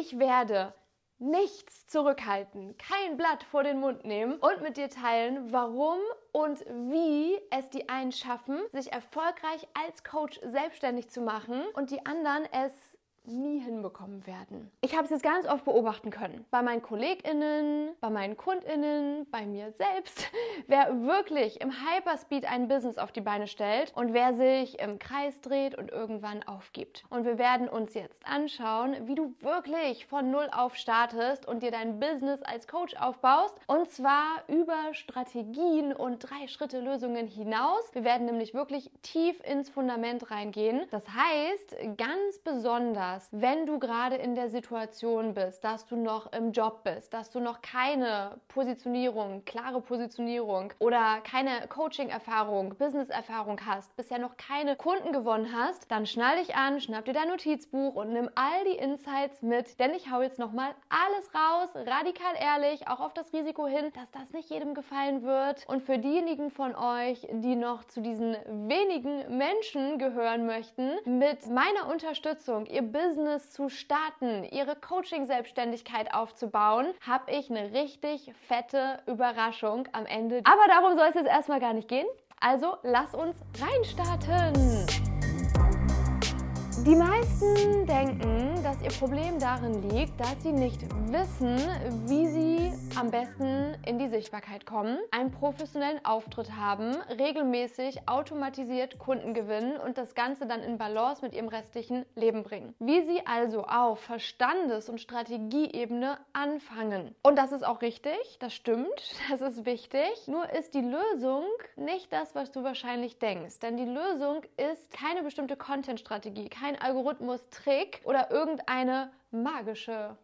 Ich werde nichts zurückhalten, kein Blatt vor den Mund nehmen und mit dir teilen, warum und wie es die einen schaffen, sich erfolgreich als Coach selbstständig zu machen und die anderen es nie hinbekommen werden. Ich habe es jetzt ganz oft beobachten können. Bei meinen KollegInnen, bei meinen KundInnen, bei mir selbst. Wer wirklich im Hyperspeed ein Business auf die Beine stellt und wer sich im Kreis dreht und irgendwann aufgibt. Und wir werden uns jetzt anschauen, wie du wirklich von Null auf startest und dir dein Business als Coach aufbaust. Und zwar über Strategien und drei Schritte Lösungen hinaus. Wir werden nämlich wirklich tief ins Fundament reingehen. Das heißt, ganz besonders hast, wenn du gerade in der Situation bist, dass du noch im Job bist, dass du noch keine Positionierung, klare Positionierung oder keine Coaching-Erfahrung, Business-Erfahrung hast, bisher noch keine Kunden gewonnen hast, dann schnall dich an, schnapp dir dein Notizbuch und nimm all die Insights mit, denn ich hau jetzt nochmal alles raus, radikal ehrlich, auch auf das Risiko hin, dass das nicht jedem gefallen wird. Und für diejenigen von euch, die noch zu diesen wenigen Menschen gehören möchten, mit meiner Unterstützung ihr Business Business zu starten, ihre Coaching-Selbstständigkeit aufzubauen, habe ich eine richtig fette Überraschung am Ende. Aber darum soll es jetzt erstmal gar nicht gehen. Also lass uns reinstarten. Die meisten denken, dass ihr Problem darin liegt, dass sie nicht wissen, wie sie am besten in die Sichtbarkeit kommen, einen professionellen Auftritt haben, regelmäßig automatisiert Kunden gewinnen und das Ganze dann in Balance mit ihrem restlichen Leben bringen. Wie sie also auf Verstandes- und Strategieebene anfangen. Und das ist auch richtig, das stimmt, das ist wichtig. Nur ist die Lösung nicht das, was du wahrscheinlich denkst. Denn die Lösung ist keine bestimmte Content-Strategie, kein Algorithmus-Trick oder irgendeine magische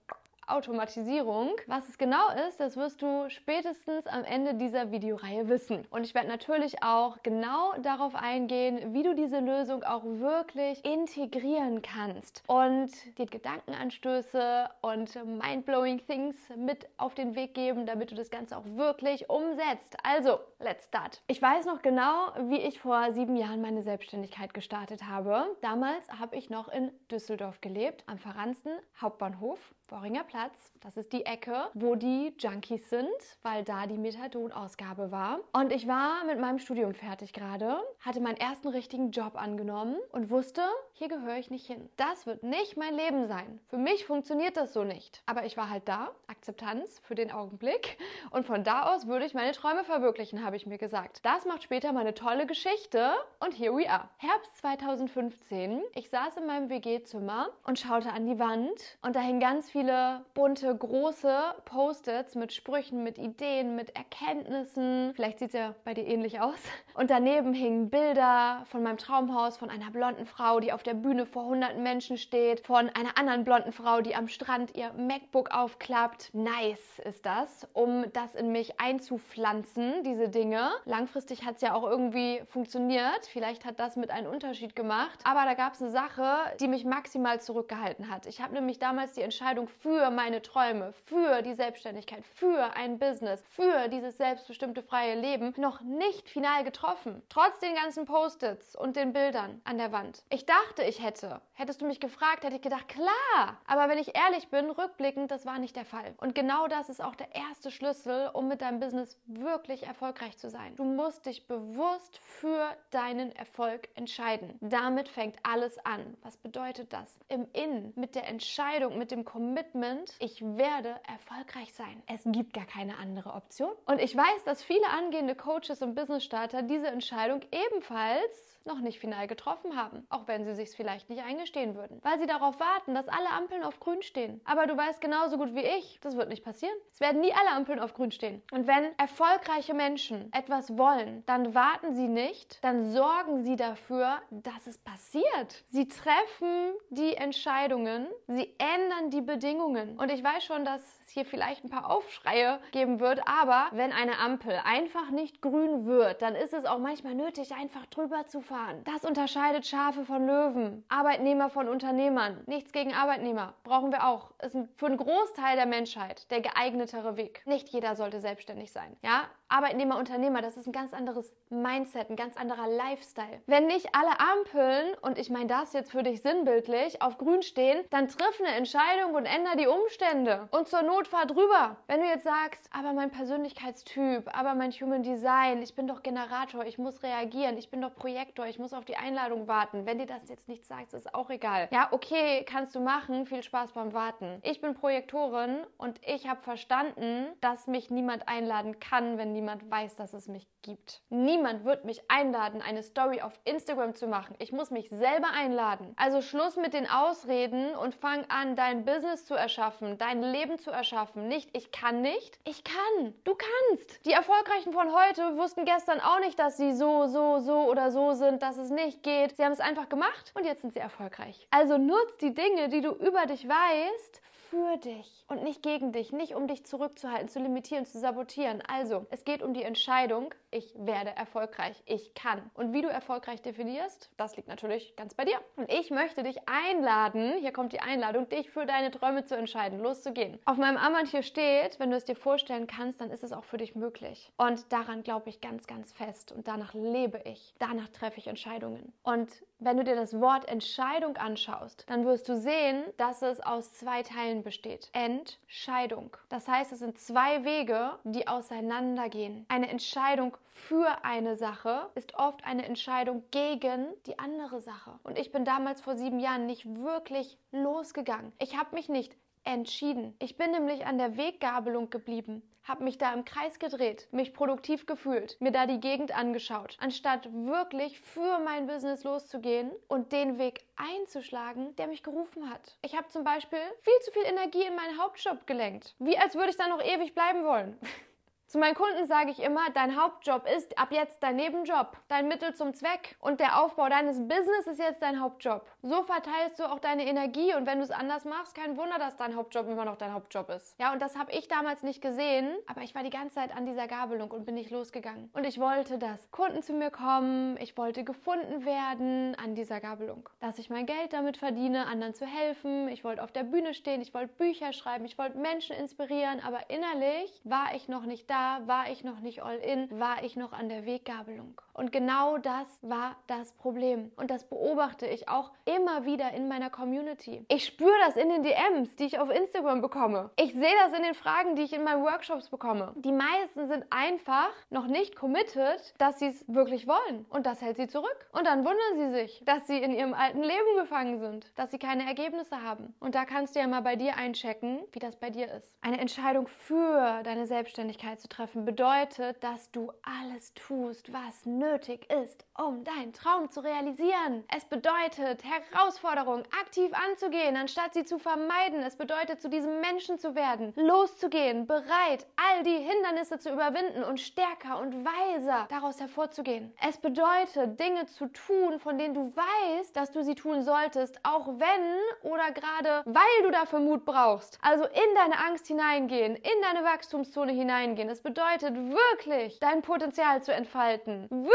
Automatisierung. Was es genau ist, das wirst du spätestens am Ende dieser Videoreihe wissen. Und ich werde natürlich auch genau darauf eingehen, wie du diese Lösung auch wirklich integrieren kannst und dir Gedankenanstöße und mindblowing Things mit auf den Weg geben, damit du das Ganze auch wirklich umsetzt. Also, let's start. Ich weiß noch genau, wie ich vor sieben Jahren meine Selbstständigkeit gestartet habe. Damals habe ich noch in Düsseldorf gelebt, am verransten Hauptbahnhof. Worringer Platz. Das ist die Ecke, wo die Junkies sind, weil da die Methadon-Ausgabe war. Und ich war mit meinem Studium fertig gerade, hatte meinen ersten richtigen Job angenommen und wusste, hier gehöre ich nicht hin. Das wird nicht mein Leben sein. Für mich funktioniert das so nicht. Aber ich war halt da, Akzeptanz für den Augenblick. Und von da aus würde ich meine Träume verwirklichen, habe ich mir gesagt. Das macht später meine tolle Geschichte. Und here we are. Herbst 2015. Ich saß in meinem WG-Zimmer und schaute an die Wand. Und da hingen ganz viele bunte, große Post-its mit Sprüchen, mit Ideen, mit Erkenntnissen. Vielleicht sieht es ja bei dir ähnlich aus. Und daneben hingen Bilder von meinem Traumhaus, von einer blonden Frau, die auf der Bühne vor hunderten Menschen steht, von einer anderen blonden Frau, die am Strand ihr MacBook aufklappt. Nice ist das, um das in mich einzupflanzen, diese Dinge. Langfristig hat es ja auch irgendwie funktioniert. Vielleicht hat das mit einem Unterschied gemacht. Aber da gab es eine Sache, die mich maximal zurückgehalten hat. Ich habe nämlich damals die Entscheidung Entscheidung für meine Träume, für die Selbstständigkeit, für ein Business, für dieses selbstbestimmte freie Leben noch nicht final getroffen. Trotz den ganzen Post-its und den Bildern an der Wand. Ich dachte, ich hätte. Hättest du mich gefragt, hätte ich gedacht, klar. Aber wenn ich ehrlich bin, rückblickend, das war nicht der Fall. Und genau das ist auch der erste Schlüssel, um mit deinem Business wirklich erfolgreich zu sein. Du musst dich bewusst für deinen Erfolg entscheiden. Damit fängt alles an. Was bedeutet das? Im Innen, mit der Entscheidung, mit dem Commitment Commitment, ich werde erfolgreich sein. Es gibt gar keine andere Option. Und ich weiß, dass viele angehende Coaches und Business-Starter diese Entscheidung ebenfalls noch nicht final getroffen haben, auch wenn sie sich vielleicht nicht eingestehen würden, weil sie darauf warten, dass alle Ampeln auf grün stehen. Aber du weißt genauso gut wie ich, das wird nicht passieren. Es werden nie alle Ampeln auf grün stehen. Und wenn erfolgreiche Menschen etwas wollen, dann warten sie nicht, dann sorgen sie dafür, dass es passiert. Sie treffen die Entscheidungen, sie ändern die Bedingungen. Und ich weiß schon, dass hier vielleicht ein paar Aufschreie geben wird, aber wenn eine Ampel einfach nicht grün wird, dann ist es auch manchmal nötig, einfach drüber zu fahren. Das unterscheidet Schafe von Löwen, Arbeitnehmer von Unternehmern. Nichts gegen Arbeitnehmer, brauchen wir auch. Ist für einen Großteil der Menschheit der geeignetere Weg. Nicht jeder sollte selbstständig sein. Ja, Arbeitnehmer, Unternehmer, das ist ein ganz anderes Mindset, ein ganz anderer Lifestyle. Wenn nicht alle Ampeln, und ich meine das jetzt für dich sinnbildlich, auf grün stehen, dann triff eine Entscheidung und ändere die Umstände. Und zur Not fahr drüber. Wenn du jetzt sagst, aber mein Persönlichkeitstyp, aber mein Human Design, ich bin doch Generator, ich muss reagieren, ich bin doch Projektor, ich muss auf die Einladung warten. Wenn dir das jetzt nicht sagt, ist auch egal. Ja, okay, kannst du machen. Viel Spaß beim Warten. Ich bin Projektorin und ich habe verstanden, dass mich niemand einladen kann, wenn niemand weiß, dass es mich gibt. Niemand wird mich einladen, eine Story auf Instagram zu machen. Ich muss mich selber einladen. Also Schluss mit den Ausreden und fang an, dein Business zu erschaffen, dein Leben zu erschaffen. Nicht, ich kann nicht. Ich kann. Du kannst. Die Erfolgreichen von heute wussten gestern auch nicht, dass sie so, so, so oder so sind, dass es nicht geht. Sie haben es einfach gemacht und jetzt sind sie erfolgreich. Also nutzt die Dinge, die du über dich weißt, für dich und nicht gegen dich, nicht um dich zurückzuhalten, zu limitieren, zu sabotieren. Also, es geht um die Entscheidung, ich werde erfolgreich, ich kann. Und wie du erfolgreich definierst, das liegt natürlich ganz bei dir. Und ich möchte dich einladen, hier kommt die Einladung, dich für deine Träume zu entscheiden, loszugehen. Auf meinem Armband hier steht, wenn du es dir vorstellen kannst, dann ist es auch für dich möglich. Und daran glaube ich ganz, ganz fest und danach lebe ich. Danach treffe ich Entscheidungen. Und wenn du dir das Wort Entscheidung anschaust, dann wirst du sehen, dass es aus zwei Teilen besteht. Entscheidung. Das heißt, es sind zwei Wege, die auseinandergehen. Eine Entscheidung für eine Sache ist oft eine Entscheidung gegen die andere Sache. Und ich bin damals vor sieben Jahren nicht wirklich losgegangen. Ich habe mich nicht entschieden. Ich bin nämlich an der Weggabelung geblieben, habe mich da im Kreis gedreht, mich produktiv gefühlt, mir da die Gegend angeschaut, anstatt wirklich für mein Business loszugehen und den Weg einzuschlagen, der mich gerufen hat. Ich habe zum Beispiel viel zu viel Energie in meinen Hauptjob gelenkt, wie als würde ich da noch ewig bleiben wollen. Zu meinen Kunden sage ich immer, dein Hauptjob ist ab jetzt dein Nebenjob, dein Mittel zum Zweck und der Aufbau deines Business ist jetzt dein Hauptjob. So verteilst du auch deine Energie und wenn du es anders machst, kein Wunder, dass dein Hauptjob immer noch dein Hauptjob ist. Ja, und das habe ich damals nicht gesehen, aber ich war die ganze Zeit an dieser Gabelung und bin nicht losgegangen. Und ich wollte, dass Kunden zu mir kommen, ich wollte gefunden werden an dieser Gabelung, dass ich mein Geld damit verdiene, anderen zu helfen, ich wollte auf der Bühne stehen, ich wollte Bücher schreiben, ich wollte Menschen inspirieren, aber innerlich war ich noch nicht da war ich noch nicht all in, war ich noch an der Weggabelung. Und genau das war das Problem. Und das beobachte ich auch immer wieder in meiner Community. Ich spüre das in den DMs, die ich auf Instagram bekomme. Ich sehe das in den Fragen, die ich in meinen Workshops bekomme. Die meisten sind einfach noch nicht committed, dass sie es wirklich wollen. Und das hält sie zurück. Und dann wundern sie sich, dass sie in ihrem alten Leben gefangen sind, dass sie keine Ergebnisse haben. Und da kannst du ja mal bei dir einchecken, wie das bei dir ist. Eine Entscheidung für deine Selbstständigkeit zu treffen bedeutet, dass du alles tust, was nötig ist, um deinen Traum zu realisieren. Es bedeutet, Herausforderungen aktiv anzugehen, anstatt sie zu vermeiden. Es bedeutet, zu diesem Menschen zu werden, loszugehen, bereit, all die Hindernisse zu überwinden und stärker und weiser daraus hervorzugehen. Es bedeutet, Dinge zu tun, von denen du weißt, dass du sie tun solltest, auch wenn oder gerade weil du dafür Mut brauchst. Also in deine Angst hineingehen, in deine Wachstumszone hineingehen. Es bedeutet wirklich, dein Potenzial zu entfalten, wirklich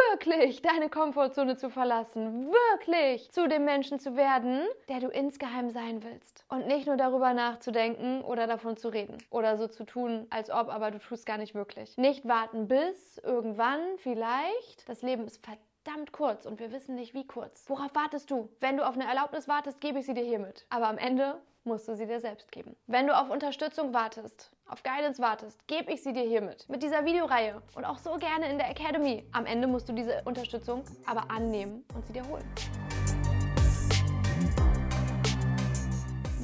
deine Komfortzone zu verlassen, wirklich zu dem Menschen zu werden, der du insgeheim sein willst. Und nicht nur darüber nachzudenken oder davon zu reden oder so zu tun, als ob, aber du tust gar nicht wirklich. Nicht warten bis irgendwann vielleicht. Das Leben ist verdammt kurz und wir wissen nicht, wie kurz. Worauf wartest du? Wenn du auf eine Erlaubnis wartest, gebe ich sie dir hiermit. Aber am Ende musst du sie dir selbst geben. Wenn du auf Unterstützung wartest, auf Guidance wartest, gebe ich sie dir hiermit. Mit dieser Videoreihe und auch so gerne in der Academy. Am Ende musst du diese Unterstützung aber annehmen und sie dir holen.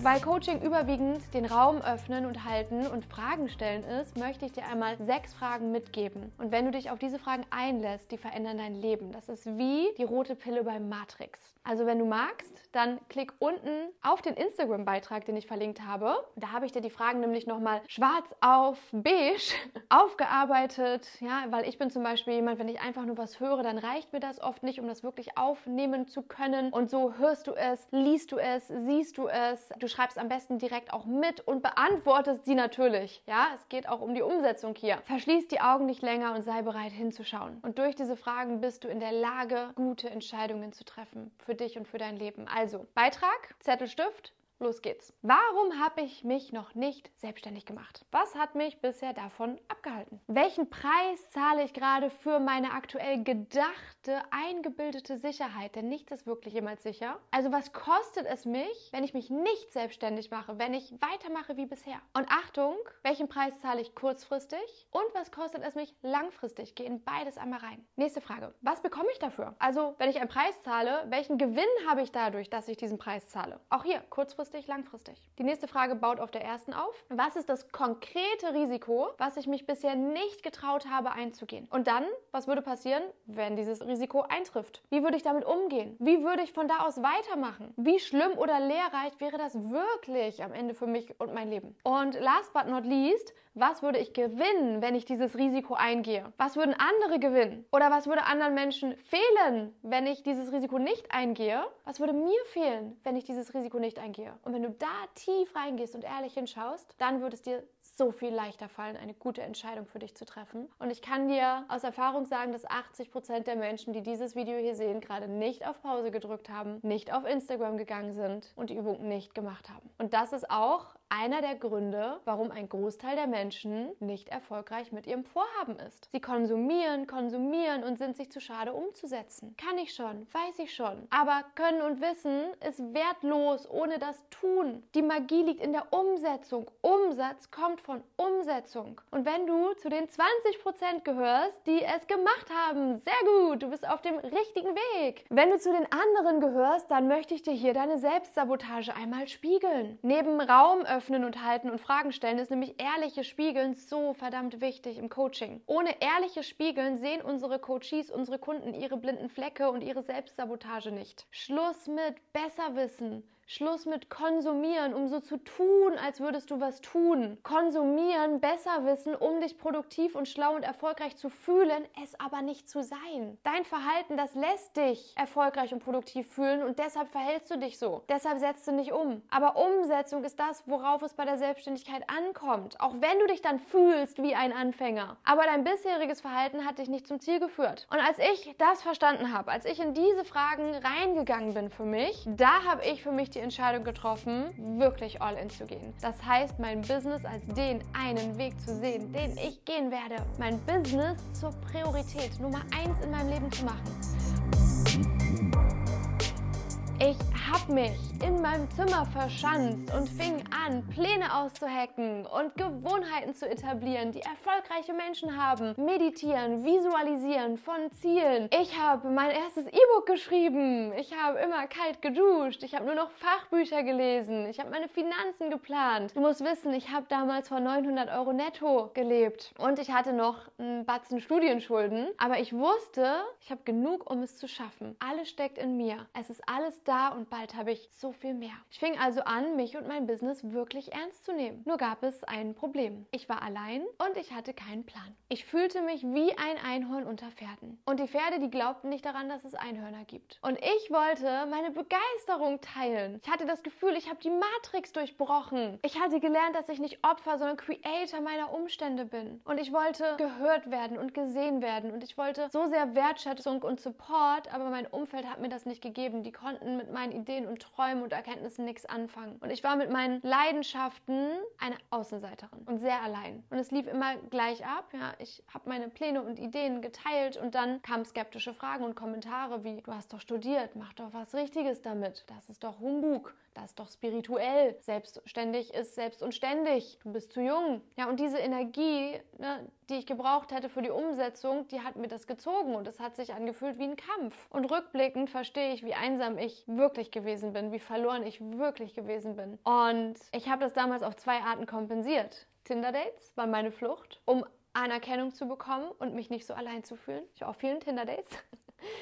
Weil Coaching überwiegend den Raum öffnen und halten und Fragen stellen ist, möchte ich dir einmal sechs Fragen mitgeben. Und wenn du dich auf diese Fragen einlässt, die verändern dein Leben. Das ist wie die rote Pille beim Matrix. Also wenn du magst, dann klick unten auf den Instagram-Beitrag, den ich verlinkt habe. Da habe ich dir die Fragen nämlich nochmal schwarz auf beige aufgearbeitet. Ja, weil ich bin zum Beispiel jemand, wenn ich einfach nur was höre, dann reicht mir das oft nicht, um das wirklich aufnehmen zu können. Und so hörst du es, liest du es, siehst du es. Du schreibst am besten direkt auch mit und beantwortest sie natürlich. Ja, es geht auch um die Umsetzung hier. Verschließ die Augen nicht länger und sei bereit hinzuschauen. Und durch diese Fragen bist du in der Lage, gute Entscheidungen zu treffen für dich und für dein Leben. Also Beitrag, Zettel, Stift, Los geht's. Warum habe ich mich noch nicht selbstständig gemacht? Was hat mich bisher davon abgehalten? Welchen Preis zahle ich gerade für meine aktuell gedachte, eingebildete Sicherheit? Denn nichts ist wirklich jemals sicher. Also was kostet es mich, wenn ich mich nicht selbstständig mache, wenn ich weitermache wie bisher? Und Achtung, welchen Preis zahle ich kurzfristig? Und was kostet es mich langfristig? Geh in beides einmal rein. Nächste Frage. Was bekomme ich dafür? Also, wenn ich einen Preis zahle, welchen Gewinn habe ich dadurch, dass ich diesen Preis zahle? Auch hier, kurzfristig kurzfristig, langfristig. Die nächste Frage baut auf der ersten auf. Was ist das konkrete Risiko, was ich mich bisher nicht getraut habe einzugehen? Und dann, was würde passieren, wenn dieses Risiko eintrifft? Wie würde ich damit umgehen? Wie würde ich von da aus weitermachen? Wie schlimm oder lehrreich wäre das wirklich am Ende für mich und mein Leben? Und last but not least, was würde ich gewinnen, wenn ich dieses Risiko eingehe? Was würden andere gewinnen? Oder was würde anderen Menschen fehlen, wenn ich dieses Risiko nicht eingehe? Was würde mir fehlen, wenn ich dieses Risiko nicht eingehe? Und wenn du da tief reingehst und ehrlich hinschaust, dann wird es dir so viel leichter fallen, eine gute Entscheidung für dich zu treffen. Und ich kann dir aus Erfahrung sagen, dass 80 Prozent der Menschen, die dieses Video hier sehen, gerade nicht auf Pause gedrückt haben, nicht auf Instagram gegangen sind und die Übung nicht gemacht haben. Und das ist auch einer der Gründe, warum ein Großteil der Menschen nicht erfolgreich mit ihrem Vorhaben ist. Sie konsumieren, konsumieren und sind sich zu schade umzusetzen. Kann ich schon, weiß ich schon. Aber Können und Wissen ist wertlos ohne das Tun. Die Magie liegt in der Umsetzung. Umsatz kommt von Umsetzung. Und wenn du zu den 20% gehörst, die es gemacht haben, sehr gut, du bist auf dem richtigen Weg. Wenn du zu den anderen gehörst, dann möchte ich dir hier deine Selbstsabotage einmal spiegeln. Neben Raum öffnen und halten und Fragen stellen ist nämlich ehrliches Spiegeln so verdammt wichtig im Coaching. Ohne ehrliches Spiegeln sehen unsere Coaches, unsere Kunden ihre blinden Flecke und ihre Selbstsabotage nicht. Schluss mit Besserwissen. Schluss mit konsumieren, um so zu tun, als würdest du was tun. Konsumieren, besser wissen, um dich produktiv und schlau und erfolgreich zu fühlen, es aber nicht zu sein. Dein Verhalten, das lässt dich erfolgreich und produktiv fühlen und deshalb verhältst du dich so. Deshalb setzt du nicht um. Aber Umsetzung ist das, worauf es bei der Selbstständigkeit ankommt. Auch wenn du dich dann fühlst wie ein Anfänger. Aber dein bisheriges Verhalten hat dich nicht zum Ziel geführt. Und als ich das verstanden habe, als ich in diese Fragen reingegangen bin für mich, da habe ich für mich die Entscheidung getroffen, wirklich all in zu gehen. Das heißt, mein Business als den einen Weg zu sehen, den ich gehen werde. Mein Business zur Priorität Nummer eins in meinem Leben zu machen. Ich habe mich in meinem Zimmer verschanzt und fing an, Pläne auszuhacken und Gewohnheiten zu etablieren, die erfolgreiche Menschen haben. Meditieren, visualisieren von Zielen. Ich habe mein erstes E-Book geschrieben. Ich habe immer kalt geduscht. Ich habe nur noch Fachbücher gelesen. Ich habe meine Finanzen geplant. Du musst wissen, ich habe damals von 900 Euro netto gelebt und ich hatte noch einen Batzen Studienschulden. Aber ich wusste, ich habe genug, um es zu schaffen. Alles steckt in mir. Es ist alles da und bald habe ich so viel mehr. Ich fing also an, mich und mein Business wirklich ernst zu nehmen. Nur gab es ein Problem. Ich war allein und ich hatte keinen Plan. Ich fühlte mich wie ein Einhorn unter Pferden. Und die Pferde, die glaubten nicht daran, dass es Einhörner gibt. Und ich wollte meine Begeisterung teilen. Ich hatte das Gefühl, ich habe die Matrix durchbrochen. Ich hatte gelernt, dass ich nicht Opfer, sondern Creator meiner Umstände bin. Und ich wollte gehört werden und gesehen werden. Und ich wollte so sehr Wertschätzung und Support, aber mein Umfeld hat mir das nicht gegeben. Die konnten mit meinen Ideen und Träumen und Erkenntnissen nichts anfangen. Und ich war mit meinen Leidenschaften eine Außenseiterin und sehr allein. Und es lief immer gleich ab. Ja, ich habe meine Pläne und Ideen geteilt und dann kamen skeptische Fragen und Kommentare wie: Du hast doch studiert, mach doch was Richtiges damit. Das ist doch Humbug. Das ist doch spirituell. Selbstständig ist selbst und ständig. Du bist zu jung. Ja, und diese Energie, ne, die ich gebraucht hätte für die Umsetzung, die hat mir das gezogen und es hat sich angefühlt wie ein Kampf. Und rückblickend verstehe ich, wie einsam ich wirklich gewesen bin, wie verloren ich wirklich gewesen bin. Und ich habe das damals auf zwei Arten kompensiert. Tinder-Dates war meine Flucht, um Anerkennung zu bekommen und mich nicht so allein zu fühlen. Ich war auf vielen Tinder-Dates.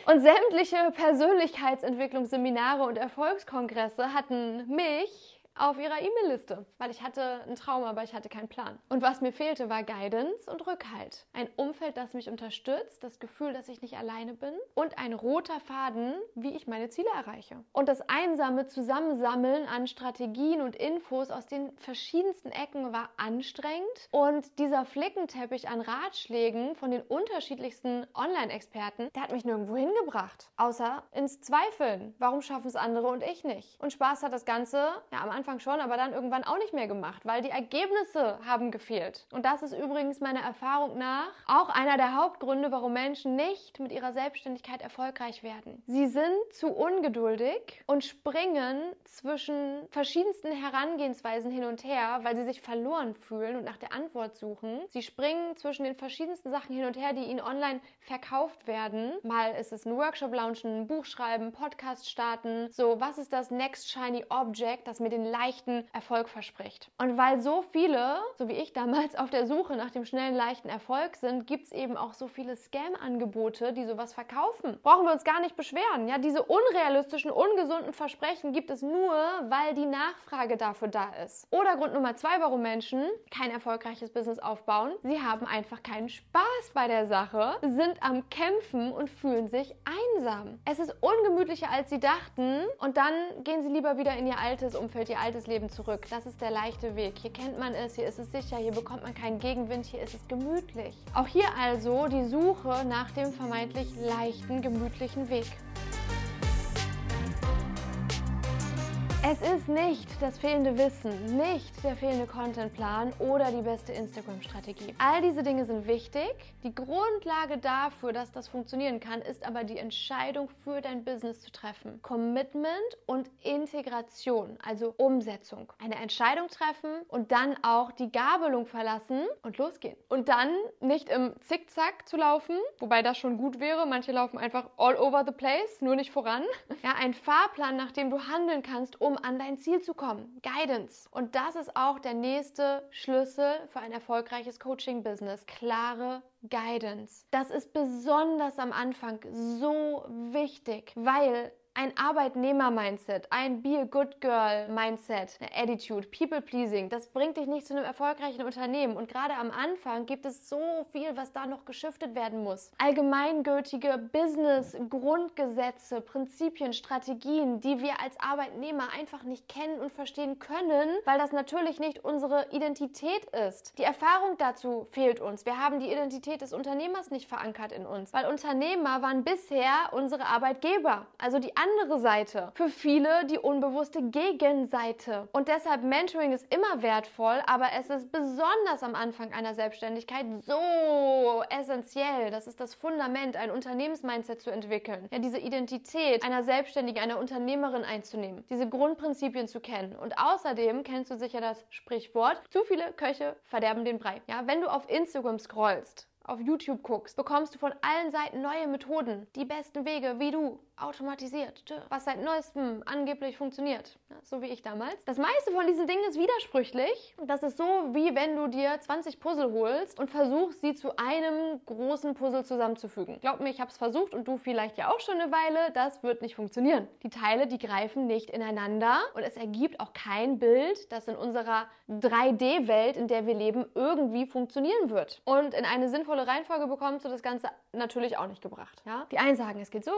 Und sämtliche Persönlichkeitsentwicklungsseminare und Erfolgskongresse hatten mich auf ihrer E-Mail-Liste, weil ich hatte einen Traum, aber ich hatte keinen Plan. Und was mir fehlte, war Guidance und Rückhalt. Ein Umfeld, das mich unterstützt, das Gefühl, dass ich nicht alleine bin und ein roter Faden, wie ich meine Ziele erreiche. Und das einsame Zusammensammeln an Strategien und Infos aus den verschiedensten Ecken war anstrengend und dieser Flickenteppich an Ratschlägen von den unterschiedlichsten Online-Experten, der hat mich nirgendwo hingebracht, außer ins Zweifeln. Warum schaffen es andere und ich nicht? Und Spaß hat das Ganze ja am Anfang Anfang schon, aber dann irgendwann auch nicht mehr gemacht, weil die Ergebnisse haben gefehlt. Und das ist übrigens meiner Erfahrung nach auch einer der Hauptgründe, warum Menschen nicht mit ihrer Selbstständigkeit erfolgreich werden. Sie sind zu ungeduldig und springen zwischen verschiedensten Herangehensweisen hin und her, weil sie sich verloren fühlen und nach der Antwort suchen. Sie springen zwischen den verschiedensten Sachen hin und her, die ihnen online verkauft werden. Mal ist es ein Workshop launchen, ein Buch schreiben, Podcast starten. So, was ist das Next Shiny Object, das mir den leichten Erfolg verspricht? Und weil so viele, so wie ich damals, auf der Suche nach dem schnellen, leichten Erfolg sind, gibt es eben auch so viele Scam-Angebote, die sowas verkaufen. Brauchen wir uns gar nicht beschweren. Ja, diese unrealistischen, ungesunden Versprechen gibt es nur, weil die Nachfrage dafür da ist. Oder Grund Nummer zwei, warum Menschen kein erfolgreiches Business aufbauen. Sie haben einfach keinen Spaß bei der Sache, sind am Kämpfen und fühlen sich einsam. Es ist ungemütlicher, als sie dachten und dann gehen sie lieber wieder in ihr altes Umfeld, ihr altes Leben zurück. Das ist der leichte Weg. Hier kennt man es, hier ist es sicher, hier bekommt man keinen Gegenwind, hier ist es gemütlich. Auch hier also die Suche nach dem vermeintlich leichten, gemütlichen Weg. Es ist nicht das fehlende Wissen, nicht der fehlende Contentplan oder die beste Instagram-Strategie. All diese Dinge sind wichtig. Die Grundlage dafür, dass das funktionieren kann, ist aber die Entscheidung für dein Business zu treffen. Commitment und Integration, also Umsetzung. Eine Entscheidung treffen und dann auch die Gabelung verlassen und losgehen. Und dann nicht im Zickzack zu laufen, wobei das schon gut wäre. Manche laufen einfach all over the place, nur nicht voran. Ja, ein Fahrplan, nach dem du handeln kannst, um um an dein Ziel zu kommen. Guidance. Und das ist auch der nächste Schlüssel für ein erfolgreiches Coaching-Business. Klare Guidance. Das ist besonders am Anfang so wichtig, weil ein Arbeitnehmer-Mindset, ein Be a Good Girl-Mindset, eine Attitude, People-Pleasing, das bringt dich nicht zu einem erfolgreichen Unternehmen. Und gerade am Anfang gibt es so viel, was da noch geschiftet werden muss. Allgemeingültige Business-Grundgesetze, Prinzipien, Strategien, die wir als Arbeitnehmer einfach nicht kennen und verstehen können, weil das natürlich nicht unsere Identität ist. Die Erfahrung dazu fehlt uns. Wir haben die Identität des Unternehmers nicht verankert in uns, weil Unternehmer waren bisher unsere Arbeitgeber, also die andere Seite. Für viele die unbewusste Gegenseite. Und deshalb Mentoring ist immer wertvoll, aber es ist besonders am Anfang einer Selbstständigkeit so essentiell. Das ist das Fundament, ein Unternehmensmindset zu entwickeln. Ja, diese Identität einer Selbstständigen, einer Unternehmerin einzunehmen. Diese Grundprinzipien zu kennen. Und außerdem kennst du sicher das Sprichwort, zu viele Köche verderben den Brei. Ja, wenn du auf Instagram scrollst, auf YouTube guckst, bekommst du von allen Seiten neue Methoden, die besten Wege, wie du automatisiert, was seit neuestem angeblich funktioniert, ja, so wie ich damals. Das meiste von diesen Dingen ist widersprüchlich. Das ist so, wie wenn du dir 20 Puzzle holst und versuchst, sie zu einem großen Puzzle zusammenzufügen. Glaub mir, ich habe es versucht und du vielleicht ja auch schon eine Weile. Das wird nicht funktionieren. Die Teile, die greifen nicht ineinander und es ergibt auch kein Bild, das in unserer 3D-Welt, in der wir leben, irgendwie funktionieren wird. Und in eine sinnvolle sinnvolle Reihenfolge bekommst du das Ganze natürlich auch nicht gebracht. Ja? Die einen sagen, es geht so,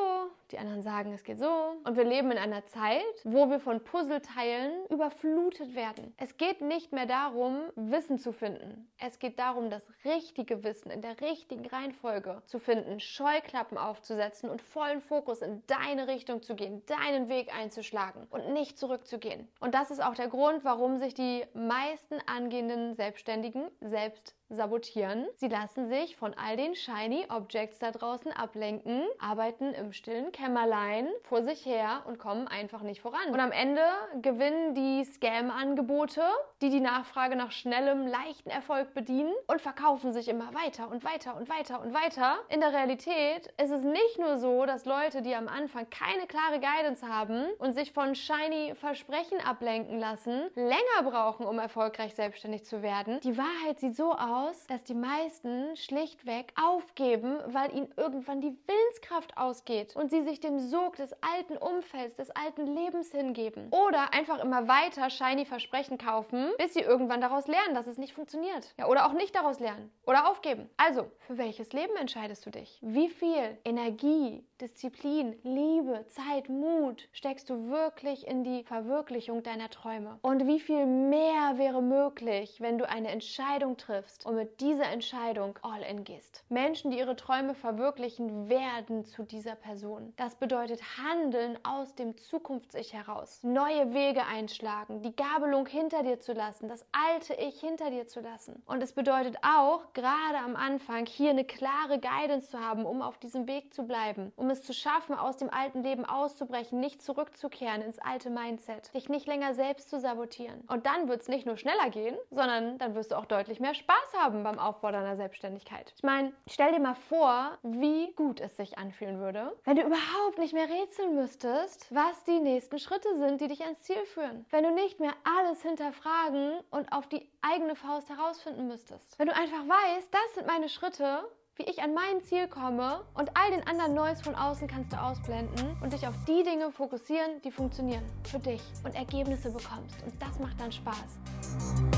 die anderen sagen, es geht so. Und wir leben in einer Zeit, wo wir von Puzzleteilen überflutet werden. Es geht nicht mehr darum, Wissen zu finden. Es geht darum, das richtige Wissen in der richtigen Reihenfolge zu finden, Scheuklappen aufzusetzen und vollen Fokus in deine Richtung zu gehen, deinen Weg einzuschlagen und nicht zurückzugehen. Und das ist auch der Grund, warum sich die meisten angehenden Selbstständigen selbst sabotieren. Sie lassen sich von all den shiny Objects da draußen ablenken, arbeiten im stillen Kämmerlein vor sich her und kommen einfach nicht voran. Und am Ende gewinnen die Scam-Angebote, die die Nachfrage nach schnellem, leichten Erfolg bedienen und verkaufen sich immer weiter und weiter und weiter und weiter. In der Realität ist es nicht nur so, dass Leute, die am Anfang keine klare Guidance haben und sich von shiny Versprechen ablenken lassen, länger brauchen, um erfolgreich selbstständig zu werden. Die Wahrheit sieht so aus, aus, dass die meisten schlichtweg aufgeben, weil ihnen irgendwann die Willenskraft ausgeht und sie sich dem Sog des alten Umfelds, des alten Lebens hingeben. Oder einfach immer weiter shiny Versprechen kaufen, bis sie irgendwann daraus lernen, dass es nicht funktioniert. Ja, oder auch nicht daraus lernen. Oder aufgeben. Also, für welches Leben entscheidest du dich? Wie viel Energie, Disziplin, Liebe, Zeit, Mut steckst du wirklich in die Verwirklichung deiner Träume? Und wie viel mehr wäre möglich, wenn du eine Entscheidung triffst und mit dieser Entscheidung all in gehst. Menschen, die ihre Träume verwirklichen, werden zu dieser Person. Das bedeutet Handeln aus dem Zukunfts-Ich heraus, neue Wege einschlagen, die Gabelung hinter dir zu lassen, das alte Ich hinter dir zu lassen. Und es bedeutet auch, gerade am Anfang hier eine klare Guidance zu haben, um auf diesem Weg zu bleiben, um es zu schaffen, aus dem alten Leben auszubrechen, nicht zurückzukehren ins alte Mindset, dich nicht länger selbst zu sabotieren. Und dann wird es nicht nur schneller gehen, sondern dann wirst du auch deutlich mehr Spaß haben beim Aufbau deiner Selbstständigkeit. Ich meine, stell dir mal vor, wie gut es sich anfühlen würde, wenn du überhaupt nicht mehr rätseln müsstest, was die nächsten Schritte sind, die dich ans Ziel führen. Wenn du nicht mehr alles hinterfragen und auf die eigene Faust herausfinden müsstest. Wenn du einfach weißt, das sind meine Schritte wie ich an mein Ziel komme und all den anderen Neues von außen kannst du ausblenden und dich auf die Dinge fokussieren, die funktionieren für dich und Ergebnisse bekommst. Und das macht dann Spaß.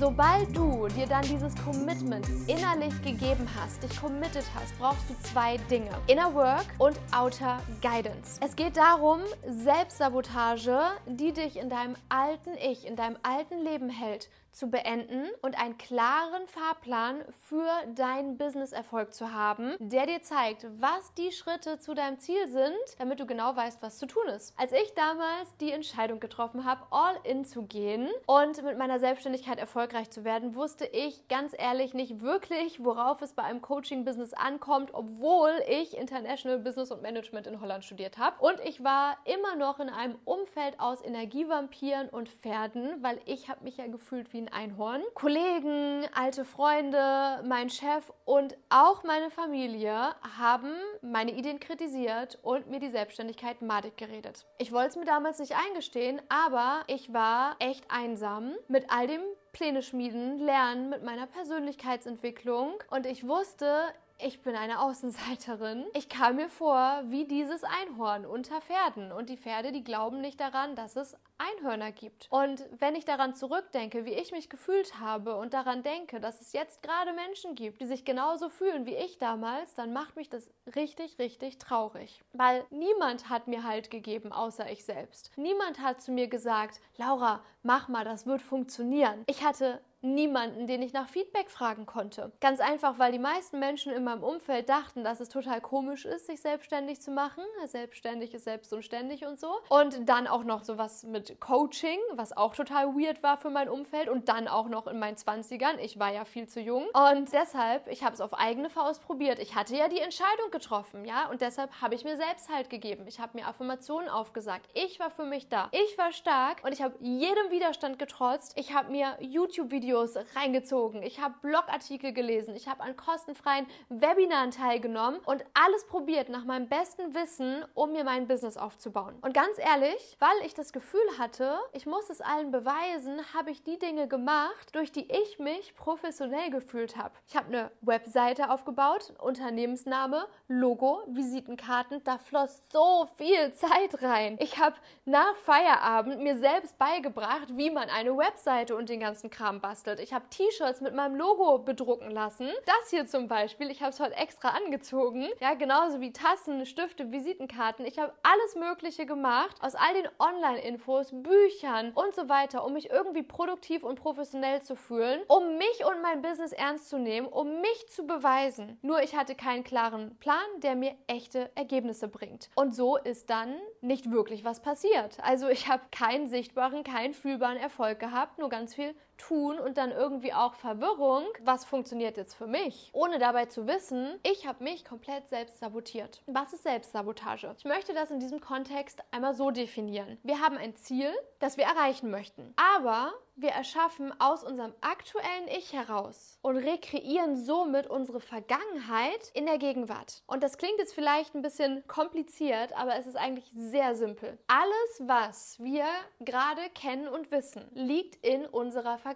Sobald du dir dann dieses Commitment innerlich gegeben hast, dich committed hast, brauchst du zwei Dinge. Inner Work und Outer Guidance. Es geht darum, Selbstsabotage, die dich in deinem alten Ich, in deinem alten Leben hält, zu beenden und einen klaren Fahrplan für deinen Business-Erfolg zu haben, der dir zeigt, was die Schritte zu deinem Ziel sind, damit du genau weißt, was zu tun ist. Als ich damals die Entscheidung getroffen habe, all in zu gehen und mit meiner Selbstständigkeit erfolgreich zu werden, wusste ich ganz ehrlich nicht wirklich, worauf es bei einem Coaching-Business ankommt, obwohl ich International Business und Management in Holland studiert habe. Und ich war immer noch in einem Umfeld aus Energievampiren und Pferden, weil ich habe mich ja gefühlt wie ein Einhorn. Kollegen, alte Freunde, mein Chef und auch meine Familie haben meine Ideen kritisiert und mir die Selbstständigkeit madig geredet. Ich wollte es mir damals nicht eingestehen, aber ich war echt einsam mit all dem Pläne schmieden, lernen mit meiner Persönlichkeitsentwicklung und ich wusste, ich bin eine Außenseiterin. Ich kam mir vor wie dieses Einhorn unter Pferden. Und die Pferde, die glauben nicht daran, dass es Einhörner gibt. Und wenn ich daran zurückdenke, wie ich mich gefühlt habe und daran denke, dass es jetzt gerade Menschen gibt, die sich genauso fühlen wie ich damals, dann macht mich das richtig, richtig traurig. Weil niemand hat mir Halt gegeben, außer ich selbst. Niemand hat zu mir gesagt, Laura, mach mal, das wird funktionieren. Ich hatte niemanden, den ich nach Feedback fragen konnte. Ganz einfach, weil die meisten Menschen in meinem Umfeld dachten, dass es total komisch ist, sich selbstständig zu machen. Selbstständig ist selbst und ständig und so. Und dann auch noch sowas mit Coaching, was auch total weird war für mein Umfeld. Und dann auch noch in meinen 20ern. Ich war ja viel zu jung. Und deshalb, ich habe es auf eigene Faust probiert. Ich hatte ja die Entscheidung getroffen, ja. Und deshalb habe ich mir selbst halt gegeben. Ich habe mir Affirmationen aufgesagt. Ich war für mich da. Ich war stark und ich habe jedem Widerstand getrotzt. Ich habe mir YouTube-Videos Videos reingezogen, ich habe Blogartikel gelesen, ich habe an kostenfreien Webinaren teilgenommen und alles probiert nach meinem besten Wissen, um mir mein Business aufzubauen. Und ganz ehrlich, weil ich das Gefühl hatte, ich muss es allen beweisen, habe ich die Dinge gemacht, durch die ich mich professionell gefühlt habe. Ich habe eine Webseite aufgebaut, Unternehmensname, Logo, Visitenkarten, da floss so viel Zeit rein. Ich habe nach Feierabend mir selbst beigebracht, wie man eine Webseite und den ganzen Kram bastelt. Ich habe T-Shirts mit meinem Logo bedrucken lassen. Das hier zum Beispiel, ich habe es heute extra angezogen. Ja, genauso wie Tassen, Stifte, Visitenkarten. Ich habe alles Mögliche gemacht aus all den Online-Infos, Büchern und so weiter, um mich irgendwie produktiv und professionell zu fühlen, um mich und mein Business ernst zu nehmen, um mich zu beweisen. Nur ich hatte keinen klaren Plan, der mir echte Ergebnisse bringt. Und so ist dann nicht wirklich was passiert. Also ich habe keinen sichtbaren, keinen fühlbaren Erfolg gehabt, nur ganz viel tun und dann irgendwie auch Verwirrung, was funktioniert jetzt für mich, ohne dabei zu wissen, ich habe mich komplett selbst sabotiert. Was ist Selbstsabotage? Ich möchte das in diesem Kontext einmal so definieren. Wir haben ein Ziel, das wir erreichen möchten, aber wir erschaffen aus unserem aktuellen Ich heraus und rekreieren somit unsere Vergangenheit in der Gegenwart. Und das klingt jetzt vielleicht ein bisschen kompliziert, aber es ist eigentlich sehr simpel. Alles, was wir gerade kennen und wissen, liegt in unserer Vergangenheit.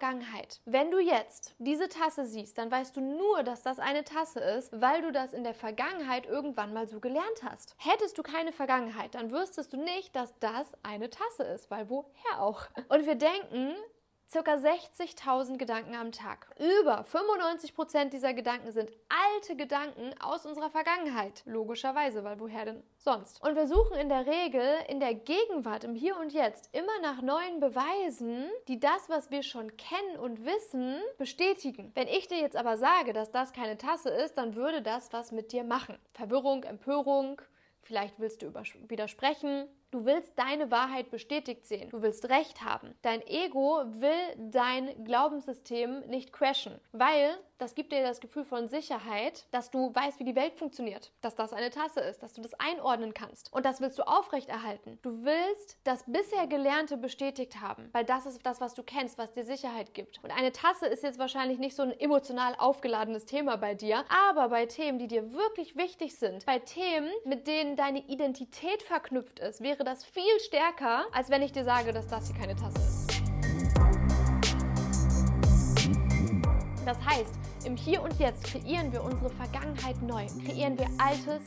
Wenn du jetzt diese Tasse siehst, dann weißt du nur, dass das eine Tasse ist, weil du das in der Vergangenheit irgendwann mal so gelernt hast. Hättest du keine Vergangenheit, dann wüsstest du nicht, dass das eine Tasse ist, weil woher auch? Und wir denken, Circa 60.000 Gedanken am Tag. Über 95% dieser Gedanken sind alte Gedanken aus unserer Vergangenheit. Logischerweise, weil woher denn sonst? Und wir suchen in der Regel in der Gegenwart, im Hier und Jetzt, immer nach neuen Beweisen, die das, was wir schon kennen und wissen, bestätigen. Wenn ich dir jetzt aber sage, dass das keine Tasse ist, dann würde das was mit dir machen. Verwirrung, Empörung, vielleicht willst du widersprechen, Du willst deine Wahrheit bestätigt sehen. Du willst Recht haben. Dein Ego will dein Glaubenssystem nicht crashen, weil das gibt dir das Gefühl von Sicherheit, dass du weißt, wie die Welt funktioniert, dass das eine Tasse ist, dass du das einordnen kannst. Und das willst du aufrechterhalten. Du willst das bisher Gelernte bestätigt haben, weil das ist das, was du kennst, was dir Sicherheit gibt. Und eine Tasse ist jetzt wahrscheinlich nicht so ein emotional aufgeladenes Thema bei dir, aber bei Themen, die dir wirklich wichtig sind, bei Themen, mit denen deine Identität verknüpft ist, wäre das viel stärker, als wenn ich dir sage, dass das hier keine Tasse ist. Das heißt, im Hier und Jetzt kreieren wir unsere Vergangenheit neu, kreieren wir Altes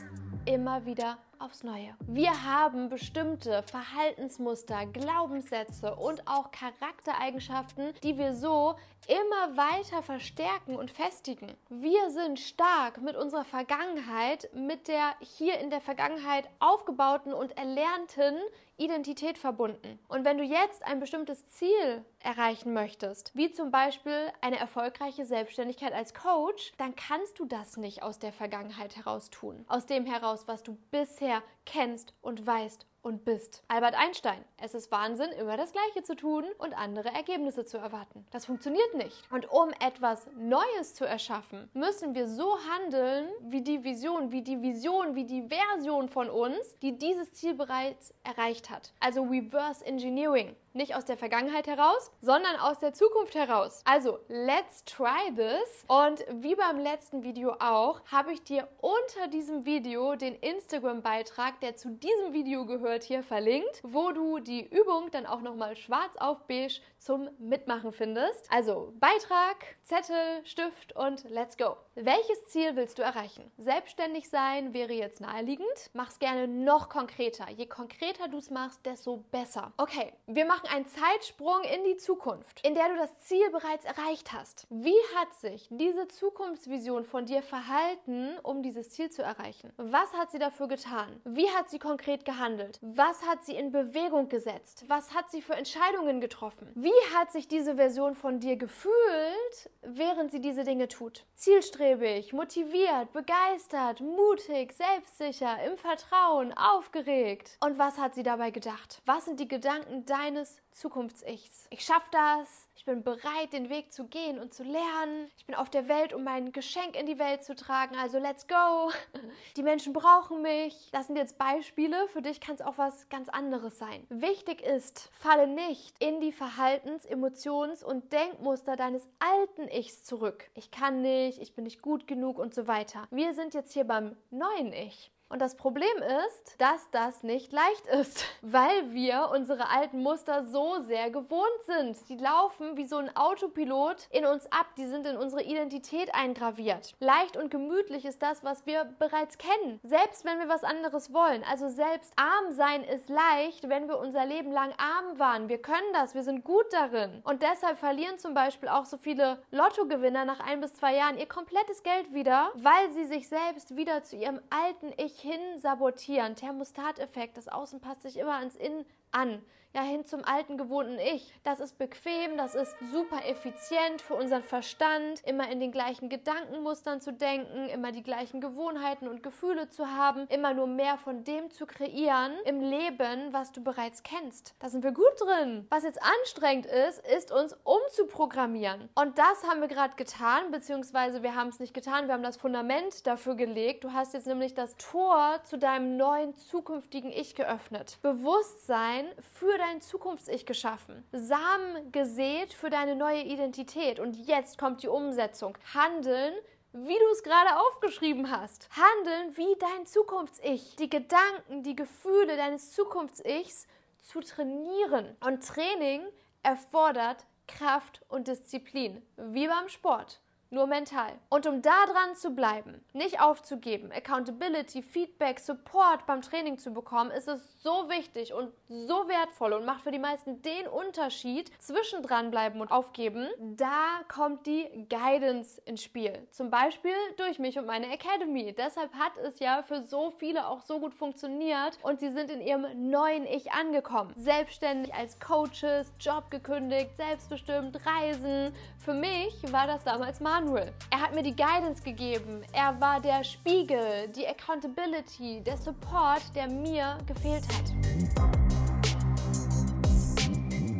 immer wieder aufs Neue. Wir haben bestimmte Verhaltensmuster, Glaubenssätze und auch Charaktereigenschaften, die wir so immer weiter verstärken und festigen. Wir sind stark mit unserer Vergangenheit, mit der hier in der Vergangenheit aufgebauten und erlernten Identität verbunden. Und wenn du jetzt ein bestimmtes Ziel erreichen möchtest, wie zum Beispiel eine erfolgreiche Selbstständigkeit als Coach, dann kannst du das nicht aus der Vergangenheit heraus tun. Aus dem heraus, was du bisher kennst und weißt und bist. Albert Einstein, es ist Wahnsinn, immer das Gleiche zu tun und andere Ergebnisse zu erwarten. Das funktioniert nicht. Und um etwas Neues zu erschaffen, müssen wir so handeln, wie die Vision, wie die Vision, wie die Version von uns, die dieses Ziel bereits erreicht hat. Also Reverse Engineering. Nicht aus der Vergangenheit heraus, sondern aus der Zukunft heraus. Also, let's try this. Und wie beim letzten Video auch, habe ich dir unter diesem Video den Instagram-Beitrag, der zu diesem Video gehört, hier verlinkt, wo du die Übung dann auch nochmal schwarz auf beige zum Mitmachen findest. Also Beitrag, Zettel, Stift und let's go. Welches Ziel willst du erreichen? Selbstständig sein wäre jetzt naheliegend. Mach's gerne noch konkreter. Je konkreter du es machst, desto besser. Okay, wir machen einen Zeitsprung in die Zukunft, in der du das Ziel bereits erreicht hast. Wie hat sich diese Zukunftsvision von dir verhalten, um dieses Ziel zu erreichen? Was hat sie dafür getan? Wie hat sie konkret gehandelt? Was hat sie in Bewegung gesetzt? Was hat sie für Entscheidungen getroffen? Wie hat sich diese Version von dir gefühlt, während sie diese Dinge tut? Zielstrebig, motiviert, begeistert, mutig, selbstsicher, im Vertrauen, aufgeregt. Und was hat sie dabei gedacht? Was sind die Gedanken deines Zukunfts-Ichs? Ich schaffe das, ich bin bereit, den Weg zu gehen und zu lernen. Ich bin auf der Welt, um mein Geschenk in die Welt zu tragen. Also let's go. Die Menschen brauchen mich. Das sind jetzt Beispiele. Für dich kann es auch was ganz anderes sein. Wichtig ist, falle nicht in die Verhaltens-, Emotions- und Denkmuster deines alten Ichs zurück. Ich kann nicht, ich bin nicht gut genug und so weiter. Wir sind jetzt hier beim neuen Ich. Und das Problem ist, dass das nicht leicht ist, weil wir unsere alten Muster so sehr gewohnt sind. Die laufen wie so ein Autopilot in uns ab, die sind in unsere Identität eingraviert. Leicht und gemütlich ist das, was wir bereits kennen, selbst wenn wir was anderes wollen. Also selbst arm sein ist leicht, wenn wir unser Leben lang arm waren. Wir können das, wir sind gut darin. Und deshalb verlieren zum Beispiel auch so viele Lottogewinner nach ein bis zwei Jahren ihr komplettes Geld wieder, weil sie sich selbst wieder zu ihrem alten Ich hin sabotieren. Thermostateffekt, das Außen passt sich immer ans Innen an ja hin zum alten gewohnten Ich. Das ist bequem, das ist super effizient für unseren Verstand, immer in den gleichen Gedankenmustern zu denken, immer die gleichen Gewohnheiten und Gefühle zu haben, immer nur mehr von dem zu kreieren im Leben, was du bereits kennst. Da sind wir gut drin. Was jetzt anstrengend ist, ist uns umzuprogrammieren. Und das haben wir gerade getan, beziehungsweise wir haben es nicht getan, wir haben das Fundament dafür gelegt. Du hast jetzt nämlich das Tor zu deinem neuen zukünftigen Ich geöffnet. Bewusstsein für dein Zukunfts-Ich geschaffen. Samen gesät für deine neue Identität. Und jetzt kommt die Umsetzung. Handeln wie du es gerade aufgeschrieben hast. Handeln wie dein Zukunfts-Ich. Die Gedanken, die Gefühle deines Zukunfts-Ichs zu trainieren. Und Training erfordert Kraft und Disziplin, wie beim Sport. Nur mental. Und um da dran zu bleiben, nicht aufzugeben, Accountability, Feedback, Support beim Training zu bekommen, ist es so wichtig und so wertvoll und macht für die meisten den Unterschied zwischen dranbleiben und aufgeben. Da kommt die Guidance ins Spiel. Zum Beispiel durch mich und meine Academy. Deshalb hat es ja für so viele auch so gut funktioniert und sie sind in ihrem neuen Ich angekommen. Selbstständig als Coaches, Job gekündigt, selbstbestimmt, Reisen. Für mich war das damals Manuel. Er hat mir die Guidance gegeben. Er war der Spiegel, die Accountability, der Support, der mir gefehlt hat.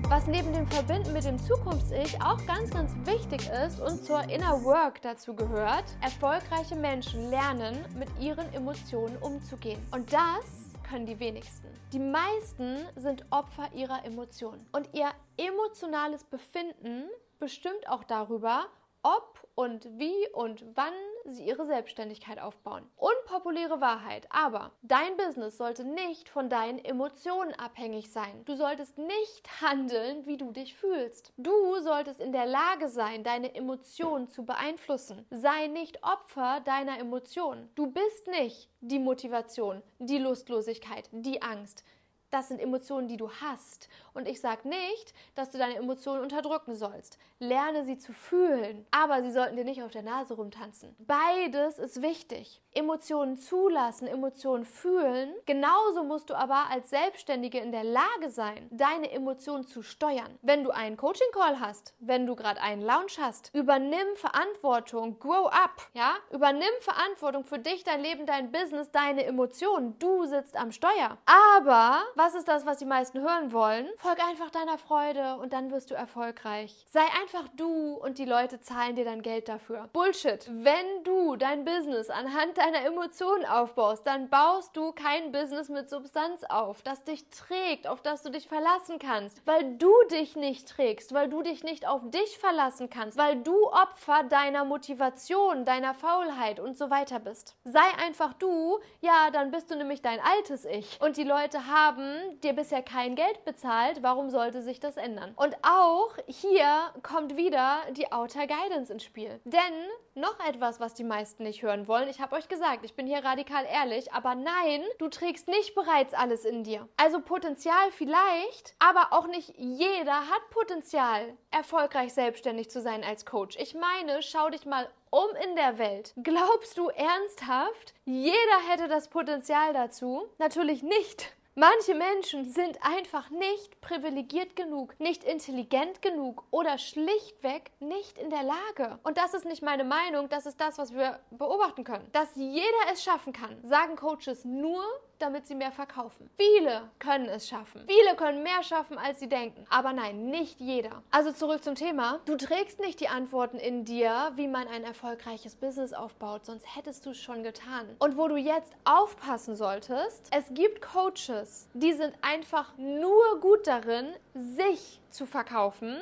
Was neben dem Verbinden mit dem Zukunfts-Ich auch ganz, ganz wichtig ist und zur Inner Work dazu gehört, erfolgreiche Menschen lernen, mit ihren Emotionen umzugehen. Und das können die wenigsten. Die meisten sind Opfer ihrer Emotionen. Und ihr emotionales Befinden bestimmt auch darüber, ob und wie und wann sie ihre Selbstständigkeit aufbauen. Unpopuläre Wahrheit, aber dein Business sollte nicht von deinen Emotionen abhängig sein. Du solltest nicht handeln, wie du dich fühlst. Du solltest in der Lage sein, deine Emotionen zu beeinflussen. Sei nicht Opfer deiner Emotionen. Du bist nicht die Motivation, die Lustlosigkeit, die Angst. Das sind Emotionen, die du hast. Und ich sage nicht, dass du deine Emotionen unterdrücken sollst. Lerne sie zu fühlen, aber sie sollten dir nicht auf der Nase rumtanzen. Beides ist wichtig. Emotionen zulassen, Emotionen fühlen. Genauso musst du aber als Selbstständige in der Lage sein, deine Emotionen zu steuern. Wenn du einen Coaching-Call hast, wenn du gerade einen Lounge hast, übernimm Verantwortung, grow up, ja? Übernimm Verantwortung für dich, dein Leben, dein Business, deine Emotionen. Du sitzt am Steuer. Aber was ist das, was die meisten hören wollen? Folg einfach deiner Freude und dann wirst du erfolgreich. Sei einfach du und die Leute zahlen dir dann Geld dafür. Bullshit. Wenn du dein Business anhand deiner Emotionen aufbaust, dann baust du kein Business mit Substanz auf, das dich trägt, auf das du dich verlassen kannst, weil du dich nicht trägst, weil du dich nicht auf dich verlassen kannst, weil du Opfer deiner Motivation, deiner Faulheit und so weiter bist. Sei einfach du, ja, dann bist du nämlich dein altes Ich. Und die Leute haben dir bisher kein Geld bezahlt, warum sollte sich das ändern? Und auch hier kommt wieder die Outer Guidance ins Spiel. Denn noch etwas, was die meisten nicht hören wollen, ich habe euch gesagt, ich bin hier radikal ehrlich, aber nein, du trägst nicht bereits alles in dir. Also Potenzial vielleicht, aber auch nicht jeder hat Potenzial, erfolgreich selbstständig zu sein als Coach. Ich meine, schau dich mal um in der Welt. Glaubst du ernsthaft, jeder hätte das Potenzial dazu? Natürlich nicht. Manche Menschen sind einfach nicht privilegiert genug, nicht intelligent genug oder schlichtweg nicht in der Lage. Und das ist nicht meine Meinung, das ist das, was wir beobachten können. Dass jeder es schaffen kann, sagen Coaches nur, damit sie mehr verkaufen. Viele können es schaffen. Viele können mehr schaffen, als sie denken. Aber nein, nicht jeder. Also zurück zum Thema. Du trägst nicht die Antworten in dir, wie man ein erfolgreiches Business aufbaut, sonst hättest du es schon getan. Und wo du jetzt aufpassen solltest, es gibt Coaches, die sind einfach nur gut darin, sich zu verkaufen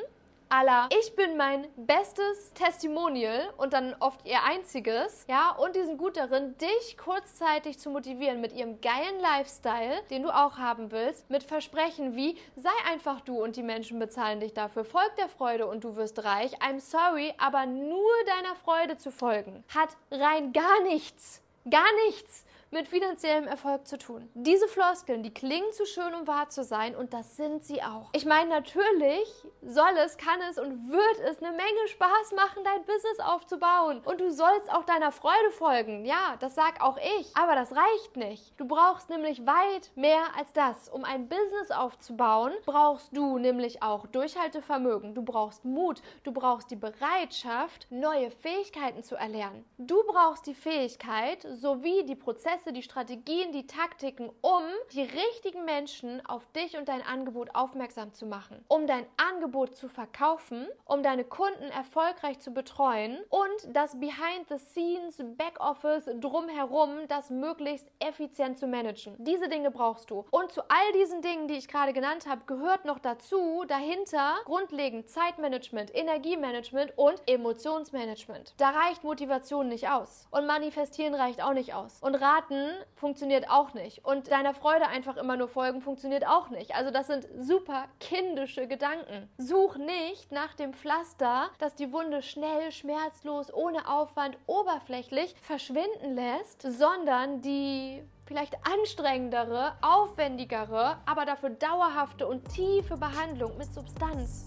aller ich bin mein bestes Testimonial und dann oft ihr einziges, ja, und die sind gut darin, dich kurzzeitig zu motivieren mit ihrem geilen Lifestyle, den du auch haben willst, mit Versprechen wie sei einfach du und die Menschen bezahlen dich dafür, folg der Freude und du wirst reich. I'm sorry, aber nur deiner Freude zu folgen hat rein gar nichts, gar nichts mit finanziellem Erfolg zu tun. Diese Floskeln, die klingen zu schön, um wahr zu sein und das sind sie auch. Ich meine, natürlich soll es, kann es und wird es eine Menge Spaß machen, dein Business aufzubauen. Und du sollst auch deiner Freude folgen. Ja, das sag auch ich. Aber das reicht nicht. Du brauchst nämlich weit mehr als das. Um ein Business aufzubauen, brauchst du nämlich auch Durchhaltevermögen. Du brauchst Mut. Du brauchst die Bereitschaft, neue Fähigkeiten zu erlernen. Du brauchst die Fähigkeit sowie die Prozesse, Prozesse, die Strategien, die Taktiken, um die richtigen Menschen auf dich und dein Angebot aufmerksam zu machen, um dein Angebot zu verkaufen, um deine Kunden erfolgreich zu betreuen und das Behind the Scenes, Backoffice drumherum, das möglichst effizient zu managen. Diese Dinge brauchst du. Und zu all diesen Dingen, die ich gerade genannt habe, gehört noch dazu, dahinter grundlegend Zeitmanagement, Energiemanagement und Emotionsmanagement. Da reicht Motivation nicht aus. Und manifestieren reicht auch nicht aus. Und Rat warten funktioniert auch nicht. Und deiner Freude einfach immer nur folgen funktioniert auch nicht. Also das sind super kindische Gedanken. Such nicht nach dem Pflaster, das die Wunde schnell, schmerzlos, ohne Aufwand, oberflächlich verschwinden lässt, sondern die vielleicht anstrengendere, aufwendigere, aber dafür dauerhafte und tiefe Behandlung mit Substanz.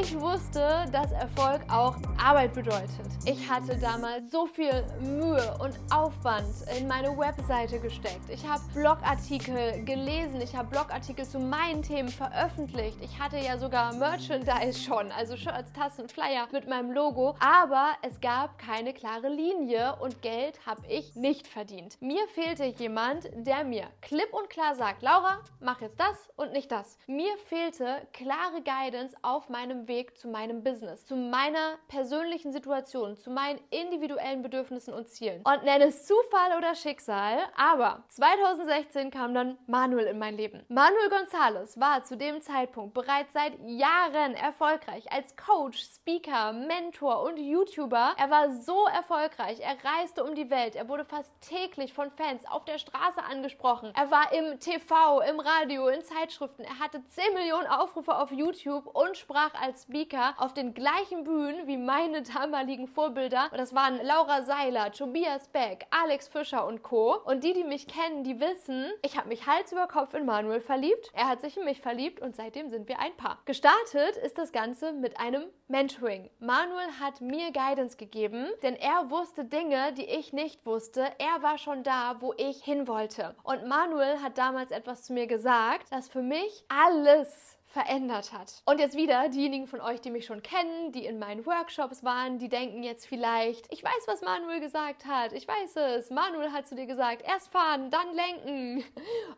Ich wusste, dass Erfolg auch Arbeit bedeutet. Ich hatte damals so viel Mühe und Aufwand in meine Webseite gesteckt. Ich habe Blogartikel gelesen, ich habe Blogartikel zu meinen Themen veröffentlicht. Ich hatte ja sogar Merchandise schon, also Shirts, Tassen, Flyer mit meinem Logo. Aber es gab keine klare Linie und Geld habe ich nicht verdient. Mir fehlte jemand, der mir klipp und klar sagt, Laura, mach jetzt das und nicht das. Mir fehlte klare Guidance auf meinem Weg zu meinem Business, zu meiner persönlichen Situation, zu meinen individuellen Bedürfnissen und Zielen. Und nenne es Zufall oder Schicksal, aber 2016 kam dann Manuel in mein Leben. Manuel Gonzalez war zu dem Zeitpunkt bereits seit Jahren erfolgreich als Coach, Speaker, Mentor und YouTuber. Er war so erfolgreich, er reiste um die Welt, er wurde fast täglich von Fans auf der Straße angesprochen. Er war im TV, im Radio, in Zeitschriften, er hatte 10 Millionen Aufrufe auf YouTube und sprach als als Speaker auf den gleichen Bühnen wie meine damaligen Vorbilder. Und das waren Laura Seiler, Tobias Beck, Alex Fischer und Co. Und die, die mich kennen, die wissen, ich habe mich Hals über Kopf in Manuel verliebt. Er hat sich in mich verliebt und seitdem sind wir ein Paar. Gestartet ist das Ganze mit einem Mentoring. Manuel hat mir Guidance gegeben, denn er wusste Dinge, die ich nicht wusste. Er war schon da, wo ich hin wollte. Und Manuel hat damals etwas zu mir gesagt, das für mich alles verändert hat. Und jetzt wieder diejenigen von euch, die mich schon kennen, die in meinen Workshops waren, die denken jetzt vielleicht, ich weiß, was Manuel gesagt hat. Ich weiß es. Manuel hat zu dir gesagt, erst fahren, dann lenken.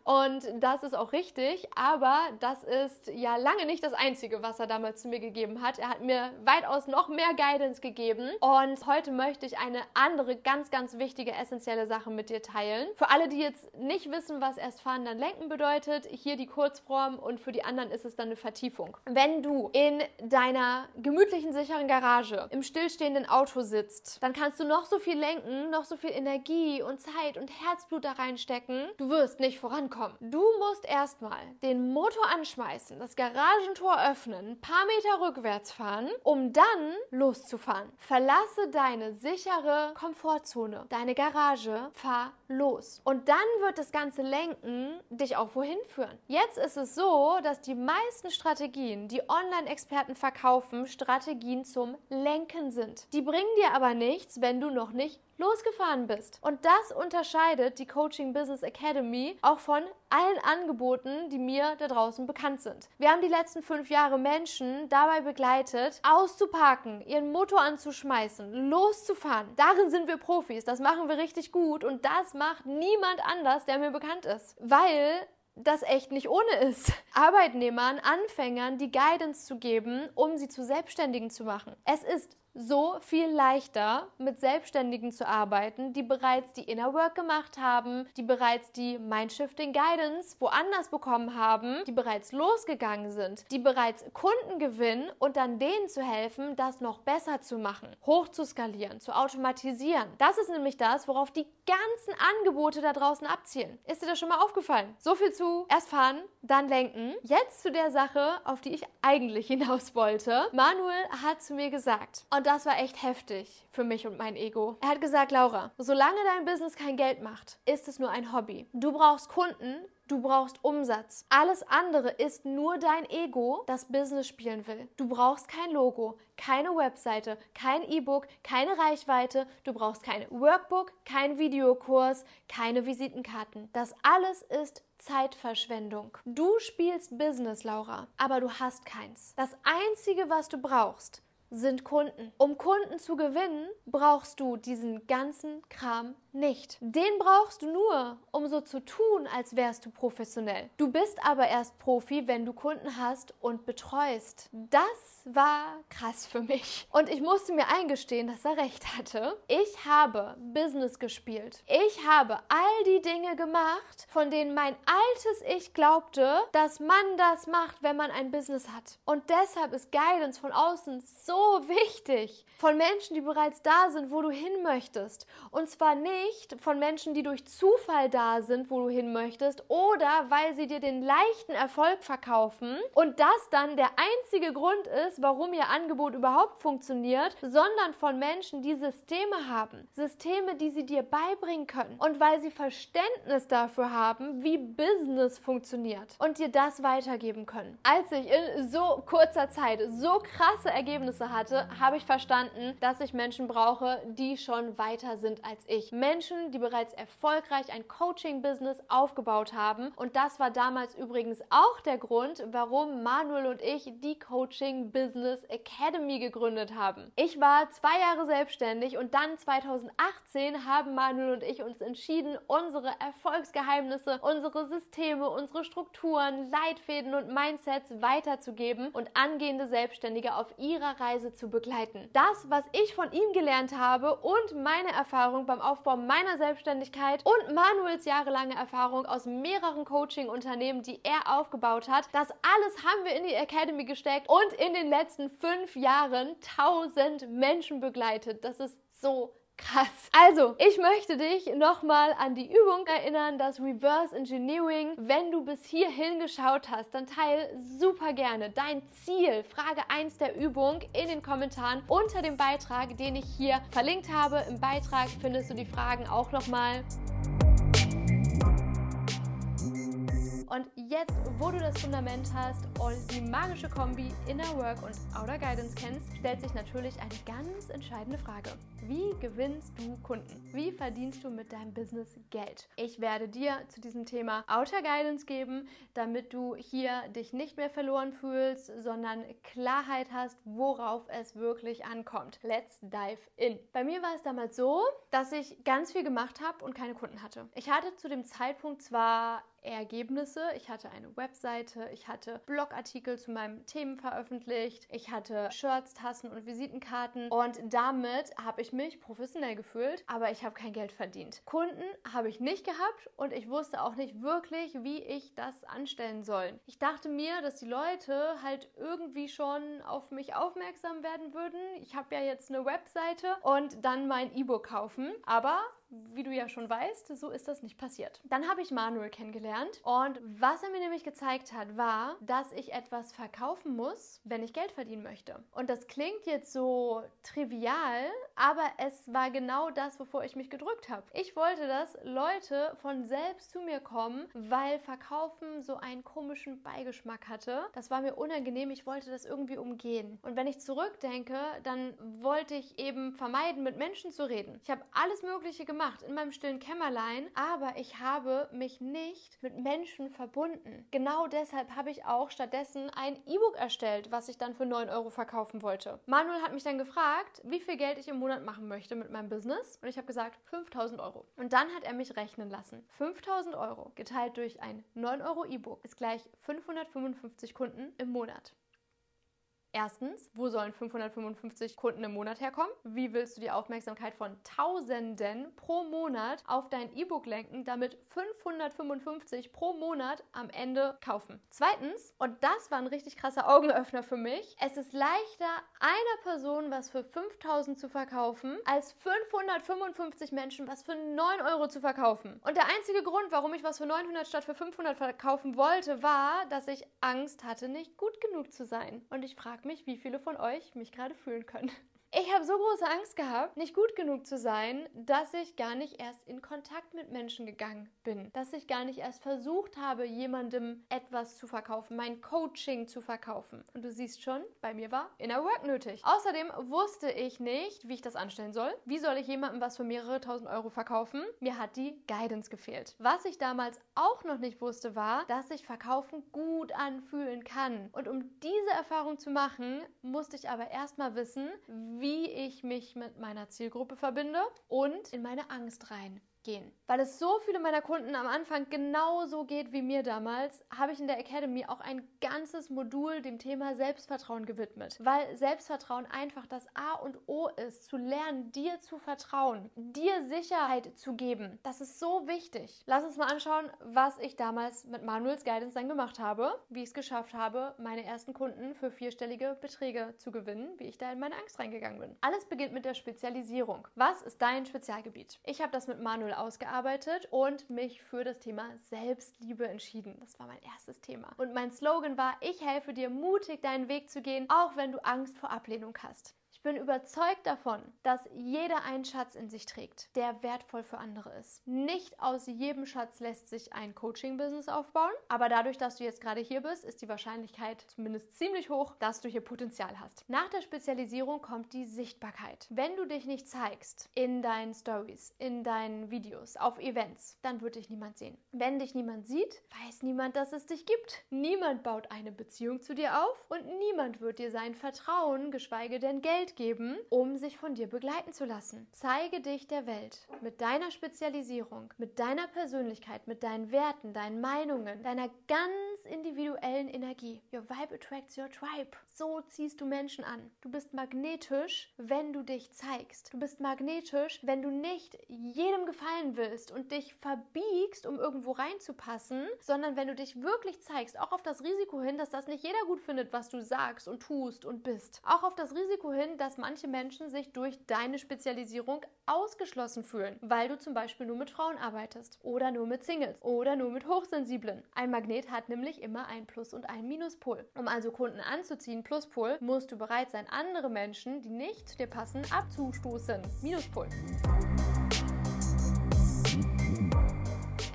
Und das ist auch richtig, aber das ist ja lange nicht das Einzige, was er damals zu mir gegeben hat. Er hat mir weitaus noch mehr Guidance gegeben. Und heute möchte ich eine andere, ganz, ganz wichtige, essentielle Sache mit dir teilen. Für alle, die jetzt nicht wissen, was erst fahren, dann lenken bedeutet, hier die Kurzform und für die anderen ist es dann eine Vertiefung. Wenn du in deiner gemütlichen, sicheren Garage im stillstehenden Auto sitzt, dann kannst du noch so viel lenken, noch so viel Energie und Zeit und Herzblut da reinstecken. Du wirst nicht vorankommen. Du musst erstmal den Motor anschmeißen, das Garagentor öffnen, ein paar Meter rückwärts fahren, um dann loszufahren. Verlasse deine sichere Komfortzone, deine Garage, fahr los. Und dann wird das ganze Lenken dich auch wohin führen. Jetzt ist es so, dass die meisten meisten Strategien, die Online-Experten verkaufen, Strategien zum Lenken sind. Die bringen dir aber nichts, wenn du noch nicht losgefahren bist. Und das unterscheidet die Coaching Business Academy auch von allen Angeboten, die mir da draußen bekannt sind. Wir haben die letzten fünf Jahre Menschen dabei begleitet, auszupacken, ihren Motor anzuschmeißen, loszufahren. Darin sind wir Profis. Das machen wir richtig gut und das macht niemand anders, der mir bekannt ist. Weil das echt nicht ohne ist. Arbeitnehmern, Anfängern die Guidance zu geben, um sie zu Selbstständigen zu machen. Es ist so viel leichter, mit Selbstständigen zu arbeiten, die bereits die Inner Work gemacht haben, die bereits die Mindshifting Guidance woanders bekommen haben, die bereits losgegangen sind, die bereits Kunden gewinnen und dann denen zu helfen, das noch besser zu machen, hoch zu skalieren, zu automatisieren. Das ist nämlich das, worauf die ganzen Angebote da draußen abzielen. Ist dir das schon mal aufgefallen? So viel zu erst fahren, dann lenken. Jetzt zu der Sache, auf die ich eigentlich hinaus wollte. Manuel hat zu mir gesagt, und das war echt heftig für mich und mein Ego. Er hat gesagt, Laura, solange dein Business kein Geld macht, ist es nur ein Hobby. Du brauchst Kunden, Du brauchst Umsatz. Alles andere ist nur dein Ego, das Business spielen will. Du brauchst kein Logo, keine Webseite, kein E-Book, keine Reichweite. Du brauchst kein Workbook, kein Videokurs, keine Visitenkarten. Das alles ist Zeitverschwendung. Du spielst Business, Laura, aber du hast keins. Das Einzige, was du brauchst, sind Kunden. Um Kunden zu gewinnen, brauchst du diesen ganzen Kram nicht. Den brauchst du nur, um so zu tun, als wärst du professionell. Du bist aber erst Profi, wenn du Kunden hast und betreust. Das war krass für mich. Und ich musste mir eingestehen, dass er recht hatte. Ich habe Business gespielt. Ich habe all die Dinge gemacht, von denen mein altes Ich glaubte, dass man das macht, wenn man ein Business hat. Und deshalb ist Guidance von außen so wichtig. Von Menschen, die bereits da sind, wo du hin möchtest. Und zwar nicht von Menschen, die durch Zufall da sind, wo du hin möchtest, oder weil sie dir den leichten Erfolg verkaufen und das dann der einzige Grund ist, warum ihr Angebot überhaupt funktioniert, sondern von Menschen, die Systeme haben. Systeme, die sie dir beibringen können. Und weil sie Verständnis dafür haben, wie Business funktioniert und dir das weitergeben können. Als ich in so kurzer Zeit so krasse Ergebnisse hatte, habe ich verstanden, dass ich Menschen brauche, die schon weiter sind als ich. Menschen, die bereits erfolgreich ein Coaching-Business aufgebaut haben. Und das war damals übrigens auch der Grund, warum Manuel und ich die Coaching Business Academy gegründet haben. Ich war zwei Jahre selbstständig und dann 2018 haben Manuel und ich uns entschieden, unsere Erfolgsgeheimnisse, unsere Systeme, unsere Strukturen, Leitfäden und Mindsets weiterzugeben und angehende Selbstständige auf ihrer Reise zu begleiten. Das, was ich von ihm gelernt habe und meine Erfahrung beim Aufbau meiner Selbstständigkeit und Manuels jahrelange Erfahrung aus mehreren Coaching-Unternehmen, die er aufgebaut hat, das alles haben wir in die Academy gesteckt und in den letzten fünf Jahren tausend Menschen begleitet. Das ist so Krass. Also, ich möchte dich nochmal an die Übung erinnern, das Reverse Engineering. Wenn du bis hierhin geschaut hast, dann teile super gerne dein Ziel, Frage 1 der Übung, in den Kommentaren unter dem Beitrag, den ich hier verlinkt habe. Im Beitrag findest du die Fragen auch nochmal. Und jetzt, wo du das Fundament hast und die magische Kombi Inner Work und Outer Guidance kennst, stellt sich natürlich eine ganz entscheidende Frage. Wie gewinnst du Kunden? Wie verdienst du mit deinem Business Geld? Ich werde dir zu diesem Thema Outer Guidance geben, damit du hier dich nicht mehr verloren fühlst, sondern Klarheit hast, worauf es wirklich ankommt. Let's dive in. Bei mir war es damals so, dass ich ganz viel gemacht habe und keine Kunden hatte. Ich hatte zu dem Zeitpunkt zwar Ergebnisse. Ich hatte eine Webseite, ich hatte Blogartikel zu meinen Themen veröffentlicht, ich hatte Shirts, Tassen und Visitenkarten und damit habe ich mich professionell gefühlt, aber ich habe kein Geld verdient. Kunden habe ich nicht gehabt und ich wusste auch nicht wirklich, wie ich das anstellen soll. Ich dachte mir, dass die Leute halt irgendwie schon auf mich aufmerksam werden würden. Ich habe ja jetzt eine Webseite und dann mein E-Book kaufen, aber wie du ja schon weißt, so ist das nicht passiert. Dann habe ich Manuel kennengelernt und was er mir nämlich gezeigt hat, war, dass ich etwas verkaufen muss, wenn ich Geld verdienen möchte. Und das klingt jetzt so trivial, aber es war genau das, wovor ich mich gedrückt habe. Ich wollte, dass Leute von selbst zu mir kommen, weil Verkaufen so einen komischen Beigeschmack hatte. Das war mir unangenehm, ich wollte das irgendwie umgehen. Und wenn ich zurückdenke, dann wollte ich eben vermeiden, mit Menschen zu reden. Ich habe alles Mögliche gemacht gemacht in meinem stillen Kämmerlein, aber ich habe mich nicht mit Menschen verbunden. Genau deshalb habe ich auch stattdessen ein E-Book erstellt, was ich dann für 9 Euro verkaufen wollte. Manuel hat mich dann gefragt, wie viel Geld ich im Monat machen möchte mit meinem Business und ich habe gesagt 5000 Euro. Und dann hat er mich rechnen lassen. 5000 Euro geteilt durch ein 9 Euro E-Book ist gleich 555 Kunden im Monat. Erstens, wo sollen 555 Kunden im Monat herkommen? Wie willst du die Aufmerksamkeit von Tausenden pro Monat auf dein E-Book lenken, damit 555 pro Monat am Ende kaufen? Zweitens, und das war ein richtig krasser Augenöffner für mich, es ist leichter, einer Person was für 5000 zu verkaufen, als 555 Menschen was für 9 Euro zu verkaufen. Und der einzige Grund, warum ich was für 900 statt für 500 verkaufen wollte, war, dass ich Angst hatte, nicht gut genug zu sein. Und ich frage mich, wie viele von euch mich gerade fühlen können. Ich habe so große Angst gehabt, nicht gut genug zu sein, dass ich gar nicht erst in Kontakt mit Menschen gegangen bin. Dass ich gar nicht erst versucht habe, jemandem etwas zu verkaufen, mein Coaching zu verkaufen. Und du siehst schon, bei mir war Inner Work nötig. Außerdem wusste ich nicht, wie ich das anstellen soll. Wie soll ich jemandem was für mehrere tausend Euro verkaufen? Mir hat die Guidance gefehlt. Was ich damals auch noch nicht wusste, war, dass sich Verkaufen gut anfühlen kann. Und um diese Erfahrung zu machen, musste ich aber erstmal wissen, wie wie ich mich mit meiner Zielgruppe verbinde und in meine Angst rein. Gehen. Weil es so viele meiner Kunden am Anfang genauso geht wie mir damals, habe ich in der Academy auch ein ganzes Modul dem Thema Selbstvertrauen gewidmet. Weil Selbstvertrauen einfach das A und O ist, zu lernen, dir zu vertrauen, dir Sicherheit zu geben. Das ist so wichtig. Lass uns mal anschauen, was ich damals mit Manuels Guidance dann gemacht habe, wie ich es geschafft habe, meine ersten Kunden für vierstellige Beträge zu gewinnen, wie ich da in meine Angst reingegangen bin. Alles beginnt mit der Spezialisierung. Was ist dein Spezialgebiet? Ich habe das mit Manuel ausgearbeitet und mich für das Thema Selbstliebe entschieden. Das war mein erstes Thema. Und mein Slogan war, ich helfe dir mutig deinen Weg zu gehen, auch wenn du Angst vor Ablehnung hast bin überzeugt davon, dass jeder einen Schatz in sich trägt, der wertvoll für andere ist. Nicht aus jedem Schatz lässt sich ein Coaching-Business aufbauen, aber dadurch, dass du jetzt gerade hier bist, ist die Wahrscheinlichkeit zumindest ziemlich hoch, dass du hier Potenzial hast. Nach der Spezialisierung kommt die Sichtbarkeit. Wenn du dich nicht zeigst in deinen Stories, in deinen Videos, auf Events, dann wird dich niemand sehen. Wenn dich niemand sieht, weiß niemand, dass es dich gibt. Niemand baut eine Beziehung zu dir auf und niemand wird dir sein Vertrauen, geschweige denn Geld geben, um sich von dir begleiten zu lassen. Zeige dich der Welt mit deiner Spezialisierung, mit deiner Persönlichkeit, mit deinen Werten, deinen Meinungen, deiner individuellen Energie. Your vibe attracts your tribe. So ziehst du Menschen an. Du bist magnetisch, wenn du dich zeigst. Du bist magnetisch, wenn du nicht jedem gefallen willst und dich verbiegst, um irgendwo reinzupassen, sondern wenn du dich wirklich zeigst, auch auf das Risiko hin, dass das nicht jeder gut findet, was du sagst und tust und bist. Auch auf das Risiko hin, dass manche Menschen sich durch deine Spezialisierung ausgeschlossen fühlen, weil du zum Beispiel nur mit Frauen arbeitest oder nur mit Singles oder nur mit Hochsensiblen. Ein Magnet hat nämlich immer einen Plus- und einen Minuspol. Um also Kunden anzuziehen, Pluspol, musst du bereit sein, andere Menschen, die nicht zu dir passen, abzustoßen. Minuspol.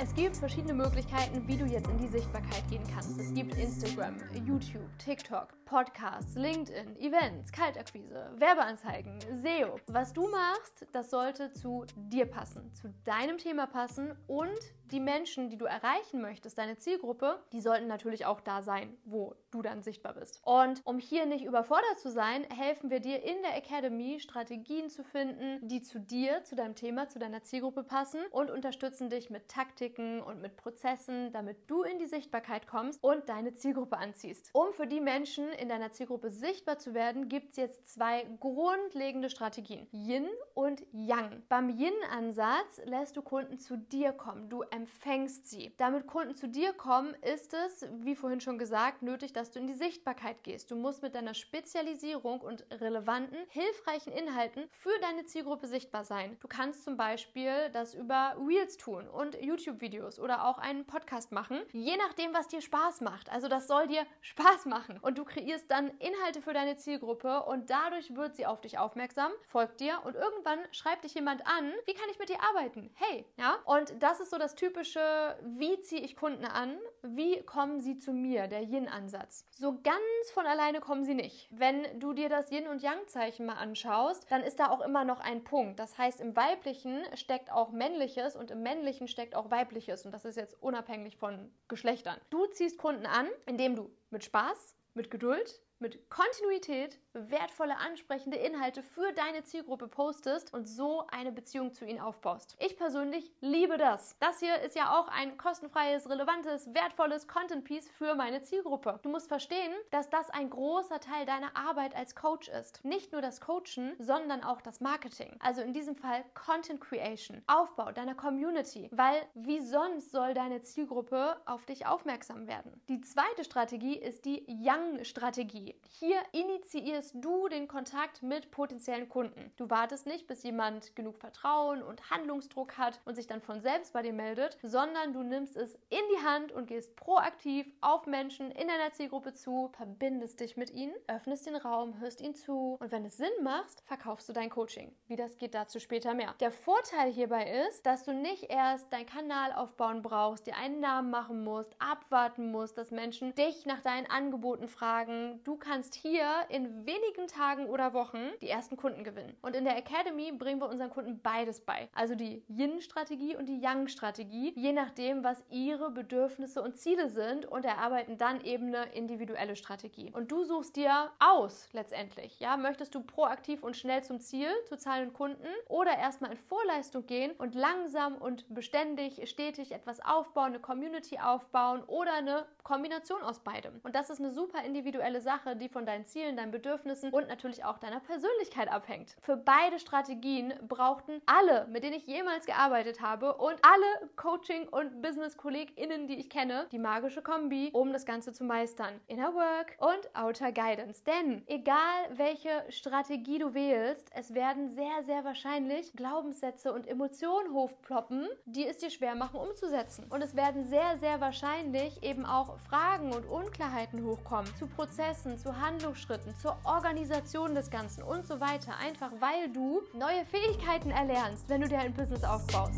Es gibt verschiedene Möglichkeiten, wie du jetzt in die Sichtbarkeit gehen kannst. Es gibt Instagram, YouTube, TikTok, Podcasts, LinkedIn, Events, Kaltakquise, Werbeanzeigen, SEO. Was du machst, das sollte zu dir passen, zu deinem Thema passen und die Menschen, die du erreichen möchtest, deine Zielgruppe, die sollten natürlich auch da sein, wo du dann sichtbar bist. Und um hier nicht überfordert zu sein, helfen wir dir in der Academy Strategien zu finden, die zu dir, zu deinem Thema, zu deiner Zielgruppe passen und unterstützen dich mit Taktiken und mit Prozessen, damit du in die Sichtbarkeit kommst und deine Zielgruppe anziehst. Um für die Menschen in deiner Zielgruppe sichtbar zu werden, gibt es jetzt zwei grundlegende Strategien. Yin und Yang. Beim Yin-Ansatz lässt du Kunden zu dir kommen. Du empfängst sie. Damit Kunden zu dir kommen, ist es, wie vorhin schon gesagt, nötig, dass du in die Sichtbarkeit gehst. Du musst mit deiner Spezialisierung und relevanten, hilfreichen Inhalten für deine Zielgruppe sichtbar sein. Du kannst zum Beispiel das über Reels tun und YouTube-Videos oder auch einen Podcast machen, je nachdem, was dir Spaß macht. Also das soll dir Spaß machen und du kreierst dann Inhalte für deine Zielgruppe und dadurch wird sie auf dich aufmerksam, folgt dir und irgendwann schreibt dich jemand an, wie kann ich mit dir arbeiten? Hey, ja? Und das ist so das typische, wie ziehe ich Kunden an? Wie kommen sie zu mir, der Yin-Ansatz? So ganz von alleine kommen sie nicht. Wenn du dir das Yin- und Yang-Zeichen mal anschaust, dann ist da auch immer noch ein Punkt. Das heißt, im Weiblichen steckt auch Männliches und im Männlichen steckt auch Weibliches. Und das ist jetzt unabhängig von Geschlechtern. Du ziehst Kunden an, indem du mit Spaß, mit Geduld, mit Kontinuität wertvolle, ansprechende Inhalte für deine Zielgruppe postest und so eine Beziehung zu ihnen aufbaust. Ich persönlich liebe das. Das hier ist ja auch ein kostenfreies, relevantes, wertvolles Content-Piece für meine Zielgruppe. Du musst verstehen, dass das ein großer Teil deiner Arbeit als Coach ist. Nicht nur das Coachen, sondern auch das Marketing. Also in diesem Fall Content Creation, Aufbau deiner Community, weil wie sonst soll deine Zielgruppe auf dich aufmerksam werden? Die zweite Strategie ist die Young-Strategie. Hier initiiert initiierst du den Kontakt mit potenziellen Kunden. Du wartest nicht, bis jemand genug Vertrauen und Handlungsdruck hat und sich dann von selbst bei dir meldet, sondern du nimmst es in die Hand und gehst proaktiv auf Menschen in deiner Zielgruppe zu, verbindest dich mit ihnen, öffnest den Raum, hörst ihnen zu und wenn es Sinn macht, verkaufst du dein Coaching. Wie das geht, dazu später mehr. Der Vorteil hierbei ist, dass du nicht erst deinen Kanal aufbauen brauchst, dir einen Namen machen musst, abwarten musst, dass Menschen dich nach deinen Angeboten fragen. Du kannst hier in wenigen Tagen oder Wochen die ersten Kunden gewinnen. Und in der Academy bringen wir unseren Kunden beides bei. Also die Yin-Strategie und die Yang-Strategie, je nachdem, was ihre Bedürfnisse und Ziele sind und erarbeiten dann eben eine individuelle Strategie. Und du suchst dir aus letztendlich. Ja, möchtest du proaktiv und schnell zum Ziel, zu zahlenden Kunden oder erstmal in Vorleistung gehen und langsam und beständig, stetig etwas aufbauen, eine Community aufbauen oder eine Kombination aus beidem. Und das ist eine super individuelle Sache, die von deinen Zielen, deinen Bedürfnissen und natürlich auch deiner Persönlichkeit abhängt. Für beide Strategien brauchten alle, mit denen ich jemals gearbeitet habe und alle Coaching- und Business-KollegInnen, die ich kenne, die magische Kombi, um das Ganze zu meistern. Inner Work und Outer Guidance. Denn egal welche Strategie du wählst, es werden sehr, sehr wahrscheinlich Glaubenssätze und Emotionen hochploppen, die es dir schwer machen umzusetzen. Und es werden sehr, sehr wahrscheinlich eben auch Fragen und Unklarheiten hochkommen zu Prozessen, zu Handlungsschritten, zur Organisation des Ganzen und so weiter. Einfach weil du neue Fähigkeiten erlernst, wenn du dir ein Business aufbaust.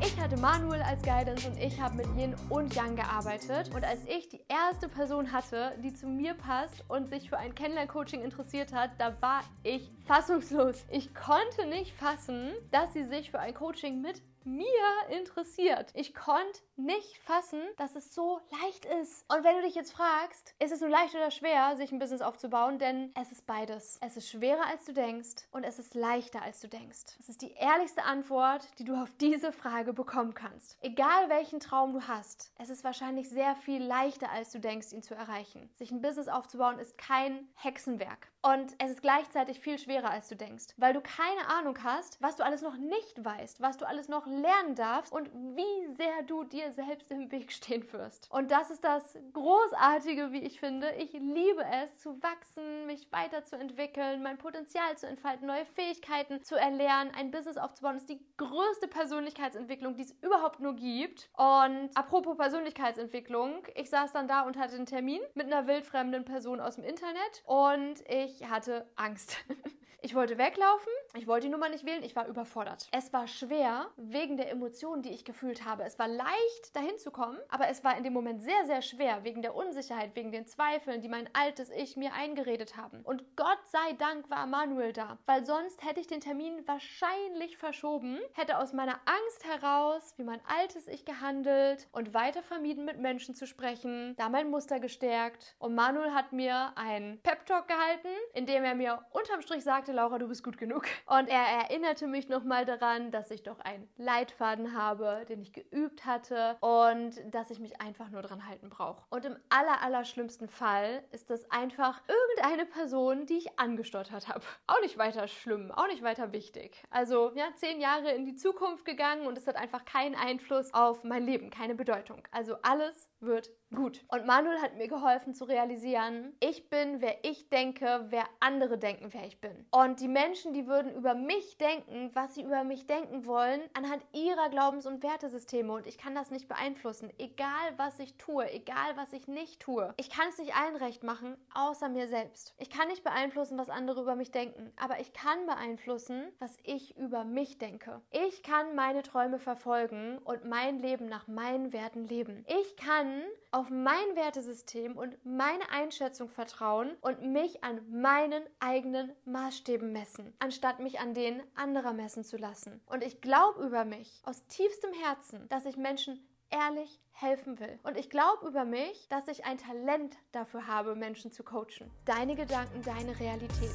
Ich hatte Manuel als Guidance und ich habe mit Yin und Yang gearbeitet. Und als ich die erste Person hatte, die zu mir passt und sich für ein Kennenlern-Coaching interessiert hat, da war ich fassungslos. Ich konnte nicht fassen, dass sie sich für ein Coaching mit mir interessiert. Ich konnte nicht fassen, dass es so leicht ist. Und wenn du dich jetzt fragst, ist es nur leicht oder schwer, sich ein Business aufzubauen? Denn es ist beides. Es ist schwerer, als du denkst und es ist leichter, als du denkst. Das ist die ehrlichste Antwort, die du auf diese Frage bekommen kannst. Egal welchen Traum du hast, es ist wahrscheinlich sehr viel leichter, als du denkst, ihn zu erreichen. Sich ein Business aufzubauen ist kein Hexenwerk. Und es ist gleichzeitig viel schwerer, als du denkst, weil du keine Ahnung hast, was du alles noch nicht weißt, was du alles noch lernen darfst und wie sehr du dir selbst im Weg stehen wirst. Und das ist das Großartige, wie ich finde. Ich liebe es, zu wachsen, mich weiterzuentwickeln, mein Potenzial zu entfalten, neue Fähigkeiten zu erlernen, ein Business aufzubauen. Das ist die größte Persönlichkeitsentwicklung, die es überhaupt nur gibt. Und apropos Persönlichkeitsentwicklung, ich saß dann da und hatte einen Termin mit einer wildfremden Person aus dem Internet und ich ich hatte Angst. Ich wollte weglaufen, ich wollte die Nummer nicht wählen, ich war überfordert. Es war schwer wegen der Emotionen, die ich gefühlt habe. Es war leicht, dahin zu kommen, aber es war in dem Moment sehr, sehr schwer wegen der Unsicherheit, wegen den Zweifeln, die mein altes Ich mir eingeredet haben. Und Gott sei Dank war Manuel da, weil sonst hätte ich den Termin wahrscheinlich verschoben, hätte aus meiner Angst heraus, wie mein altes Ich gehandelt und weiter vermieden, mit Menschen zu sprechen, da mein Muster gestärkt. Und Manuel hat mir einen Pep-Talk gehalten, in dem er mir unterm Strich sagte, sagte, Laura, du bist gut genug. Und er erinnerte mich nochmal daran, dass ich doch einen Leitfaden habe, den ich geübt hatte und dass ich mich einfach nur dran halten brauche. Und im aller, aller schlimmsten Fall ist das einfach irgendeine Person, die ich angestottert habe. Auch nicht weiter schlimm, auch nicht weiter wichtig. Also, ja, zehn Jahre in die Zukunft gegangen und es hat einfach keinen Einfluss auf mein Leben, keine Bedeutung. Also alles wird gut. Und Manuel hat mir geholfen zu realisieren, ich bin, wer ich denke, wer andere denken, wer ich bin. Und die Menschen, die würden über mich denken, was sie über mich denken wollen, anhand ihrer Glaubens- und Wertesysteme. Und ich kann das nicht beeinflussen, egal was ich tue, egal was ich nicht tue. Ich kann es nicht allen recht machen, außer mir selbst. Ich kann nicht beeinflussen, was andere über mich denken, aber ich kann beeinflussen, was ich über mich denke. Ich kann meine Träume verfolgen und mein Leben nach meinen Werten leben. Ich kann auf mein Wertesystem und meine Einschätzung vertrauen und mich an meinen eigenen Maßstäben messen, anstatt mich an denen anderer messen zu lassen. Und ich glaube über mich aus tiefstem Herzen, dass ich Menschen ehrlich helfen will. Und ich glaube über mich, dass ich ein Talent dafür habe, Menschen zu coachen. Deine Gedanken, deine Realität.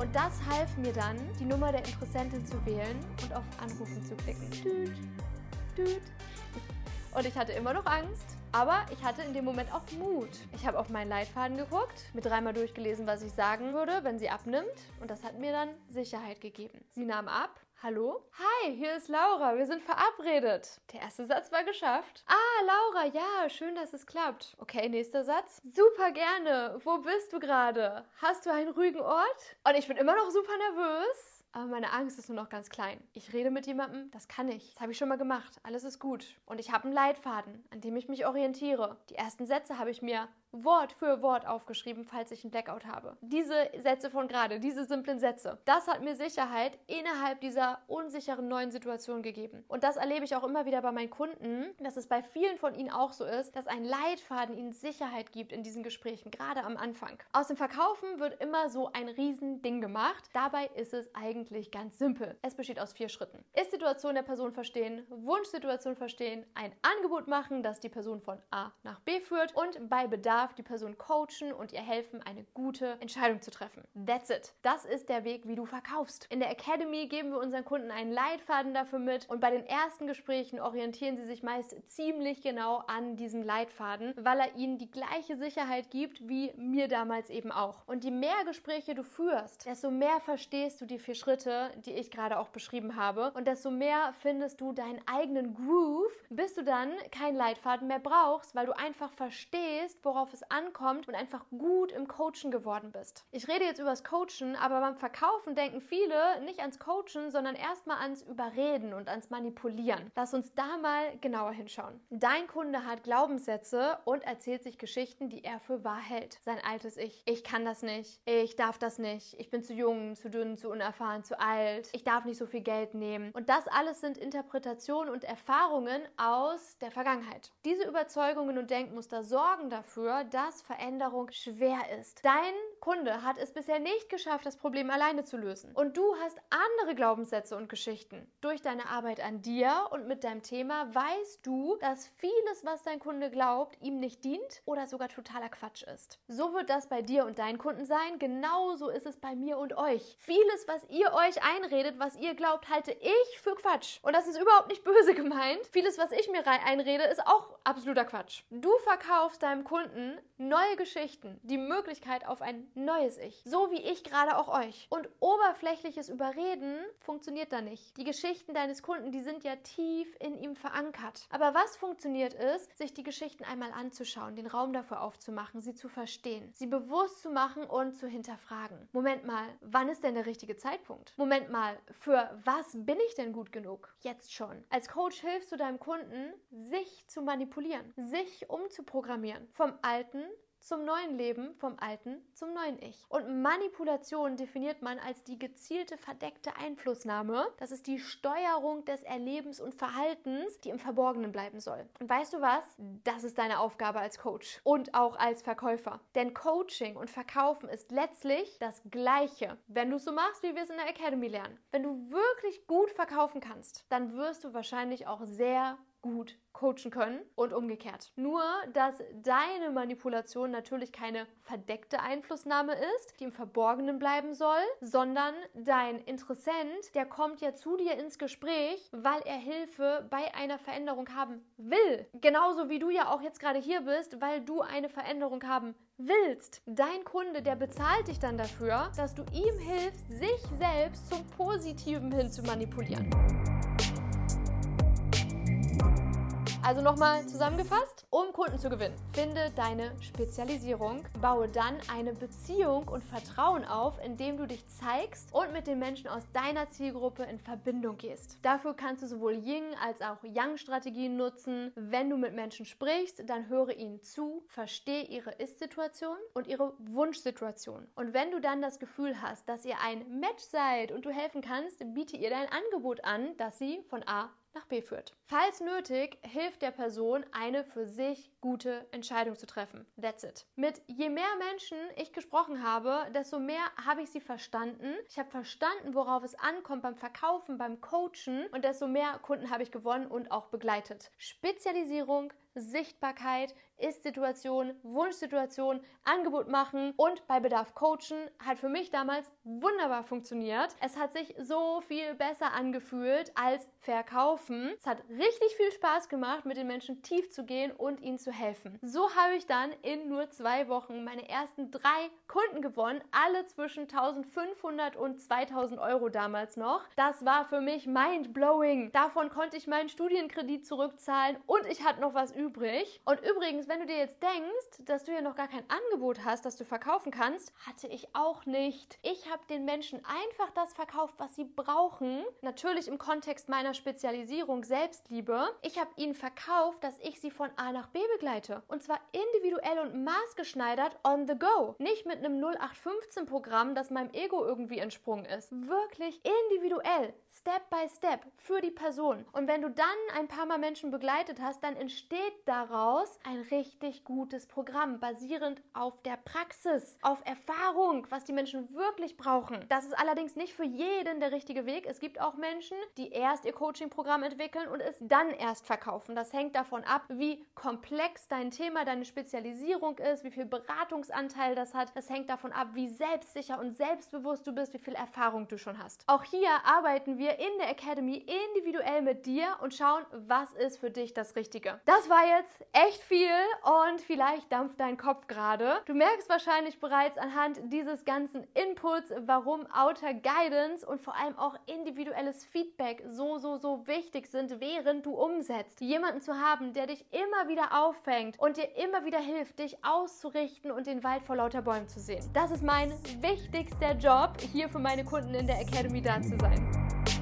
Und das half mir dann, die Nummer der Interessentin zu wählen und auf Anrufen zu klicken. Tüt. Und ich hatte immer noch Angst, aber ich hatte in dem Moment auch Mut. Ich habe auf meinen Leitfaden geguckt, mir dreimal durchgelesen, was ich sagen würde, wenn sie abnimmt. Und das hat mir dann Sicherheit gegeben. Sie nahm ab. Hallo? Hi, hier ist Laura. Wir sind verabredet. Der erste Satz war geschafft. Ah, Laura, ja, schön, dass es klappt. Okay, nächster Satz. Super gerne. Wo bist du gerade? Hast du einen ruhigen Ort? Und ich bin immer noch super nervös aber meine Angst ist nur noch ganz klein. Ich rede mit jemandem, das kann ich. Das habe ich schon mal gemacht. Alles ist gut. Und ich habe einen Leitfaden, an dem ich mich orientiere. Die ersten Sätze habe ich mir Wort für Wort aufgeschrieben, falls ich einen Blackout habe. Diese Sätze von gerade, diese simplen Sätze, das hat mir Sicherheit innerhalb dieser unsicheren neuen Situation gegeben. Und das erlebe ich auch immer wieder bei meinen Kunden, dass es bei vielen von ihnen auch so ist, dass ein Leitfaden ihnen Sicherheit gibt in diesen Gesprächen, gerade am Anfang. Aus dem Verkaufen wird immer so ein Riesending gemacht. Dabei ist es eigentlich ganz simpel. Es besteht aus vier Schritten. Ist-Situation der Person verstehen, Wunschsituation verstehen, ein Angebot machen, das die Person von A nach B führt und bei Bedarf die Person coachen und ihr helfen, eine gute Entscheidung zu treffen. That's it. Das ist der Weg, wie du verkaufst. In der Academy geben wir unseren Kunden einen Leitfaden dafür mit und bei den ersten Gesprächen orientieren sie sich meist ziemlich genau an diesem Leitfaden, weil er ihnen die gleiche Sicherheit gibt wie mir damals eben auch. Und je mehr Gespräche du führst, desto mehr verstehst du die vier Schritte, die ich gerade auch beschrieben habe und desto mehr findest du deinen eigenen Groove, bis du dann keinen Leitfaden mehr brauchst, weil du einfach verstehst, worauf es ankommt und einfach gut im Coachen geworden bist. Ich rede jetzt über das Coachen, aber beim Verkaufen denken viele nicht ans Coachen, sondern erstmal ans Überreden und ans Manipulieren. Lass uns da mal genauer hinschauen. Dein Kunde hat Glaubenssätze und erzählt sich Geschichten, die er für wahr hält. Sein altes Ich. Ich kann das nicht. Ich darf das nicht. Ich bin zu jung, zu dünn, zu unerfahren, zu alt. Ich darf nicht so viel Geld nehmen. Und das alles sind Interpretationen und Erfahrungen aus der Vergangenheit. Diese Überzeugungen und Denkmuster sorgen dafür, dass Veränderung schwer ist. Dein Kunde hat es bisher nicht geschafft, das Problem alleine zu lösen. Und du hast andere Glaubenssätze und Geschichten. Durch deine Arbeit an dir und mit deinem Thema weißt du, dass vieles, was dein Kunde glaubt, ihm nicht dient oder sogar totaler Quatsch ist. So wird das bei dir und deinen Kunden sein. Genauso ist es bei mir und euch. Vieles, was ihr euch einredet, was ihr glaubt, halte ich für Quatsch. Und das ist überhaupt nicht böse gemeint. Vieles, was ich mir einrede, ist auch absoluter Quatsch. Du verkaufst deinem Kunden neue Geschichten, die Möglichkeit auf ein neues Ich. So wie ich gerade auch euch. Und oberflächliches Überreden funktioniert da nicht. Die Geschichten deines Kunden, die sind ja tief in ihm verankert. Aber was funktioniert ist, sich die Geschichten einmal anzuschauen, den Raum dafür aufzumachen, sie zu verstehen, sie bewusst zu machen und zu hinterfragen. Moment mal, wann ist denn der richtige Zeitpunkt? Moment mal, für was bin ich denn gut genug? Jetzt schon. Als Coach hilfst du deinem Kunden, sich zu manipulieren, sich umzuprogrammieren. Vom Alten zum neuen Leben, vom alten zum neuen Ich. Und Manipulation definiert man als die gezielte verdeckte Einflussnahme. Das ist die Steuerung des Erlebens und Verhaltens, die im Verborgenen bleiben soll. Und weißt du was? Das ist deine Aufgabe als Coach und auch als Verkäufer. Denn Coaching und Verkaufen ist letztlich das Gleiche. Wenn du es so machst, wie wir es in der Academy lernen. Wenn du wirklich gut verkaufen kannst, dann wirst du wahrscheinlich auch sehr gut coachen können und umgekehrt. Nur, dass deine Manipulation natürlich keine verdeckte Einflussnahme ist, die im Verborgenen bleiben soll, sondern dein Interessent, der kommt ja zu dir ins Gespräch, weil er Hilfe bei einer Veränderung haben will. Genauso wie du ja auch jetzt gerade hier bist, weil du eine Veränderung haben willst. Dein Kunde, der bezahlt dich dann dafür, dass du ihm hilfst, sich selbst zum Positiven hin zu manipulieren. Also nochmal zusammengefasst, um Kunden zu gewinnen, finde deine Spezialisierung, baue dann eine Beziehung und Vertrauen auf, indem du dich zeigst und mit den Menschen aus deiner Zielgruppe in Verbindung gehst. Dafür kannst du sowohl Ying als auch Yang-Strategien nutzen. Wenn du mit Menschen sprichst, dann höre ihnen zu, verstehe ihre Ist-Situation und ihre Wunschsituation. Und wenn du dann das Gefühl hast, dass ihr ein Match seid und du helfen kannst, biete ihr dein Angebot an, das sie von A nach B führt. Falls nötig, hilft der Person, eine für sich gute Entscheidung zu treffen. That's it. Mit je mehr Menschen ich gesprochen habe, desto mehr habe ich sie verstanden. Ich habe verstanden, worauf es ankommt beim Verkaufen, beim Coachen und desto mehr Kunden habe ich gewonnen und auch begleitet. Spezialisierung, Sichtbarkeit, ist-Situation, Wunschsituation, Angebot machen und bei Bedarf coachen hat für mich damals wunderbar funktioniert. Es hat sich so viel besser angefühlt als verkaufen. Es hat richtig viel Spaß gemacht, mit den Menschen tief zu gehen und ihnen zu helfen. So habe ich dann in nur zwei Wochen meine ersten drei Kunden gewonnen, alle zwischen 1500 und 2000 Euro damals noch. Das war für mich mind blowing. Davon konnte ich meinen Studienkredit zurückzahlen und ich hatte noch was übrig übrig. Und übrigens, wenn du dir jetzt denkst, dass du ja noch gar kein Angebot hast, das du verkaufen kannst, hatte ich auch nicht. Ich habe den Menschen einfach das verkauft, was sie brauchen. Natürlich im Kontext meiner Spezialisierung Selbstliebe. Ich habe ihnen verkauft, dass ich sie von A nach B begleite. Und zwar individuell und maßgeschneidert on the go. Nicht mit einem 0815-Programm, das meinem Ego irgendwie entsprungen ist. Wirklich individuell. Step by Step für die Person. Und wenn du dann ein paar Mal Menschen begleitet hast, dann entsteht daraus ein richtig gutes Programm, basierend auf der Praxis, auf Erfahrung, was die Menschen wirklich brauchen. Das ist allerdings nicht für jeden der richtige Weg. Es gibt auch Menschen, die erst ihr Coaching-Programm entwickeln und es dann erst verkaufen. Das hängt davon ab, wie komplex dein Thema, deine Spezialisierung ist, wie viel Beratungsanteil das hat. Das hängt davon ab, wie selbstsicher und selbstbewusst du bist, wie viel Erfahrung du schon hast. Auch hier arbeiten wir in der Academy individuell mit dir und schauen, was ist für dich das Richtige. Das war jetzt echt viel und vielleicht dampft dein Kopf gerade. Du merkst wahrscheinlich bereits anhand dieses ganzen Inputs, warum Outer Guidance und vor allem auch individuelles Feedback so, so, so wichtig sind, während du umsetzt. Jemanden zu haben, der dich immer wieder auffängt und dir immer wieder hilft, dich auszurichten und den Wald vor lauter Bäumen zu sehen. Das ist mein wichtigster Job, hier für meine Kunden in der Academy da zu sein.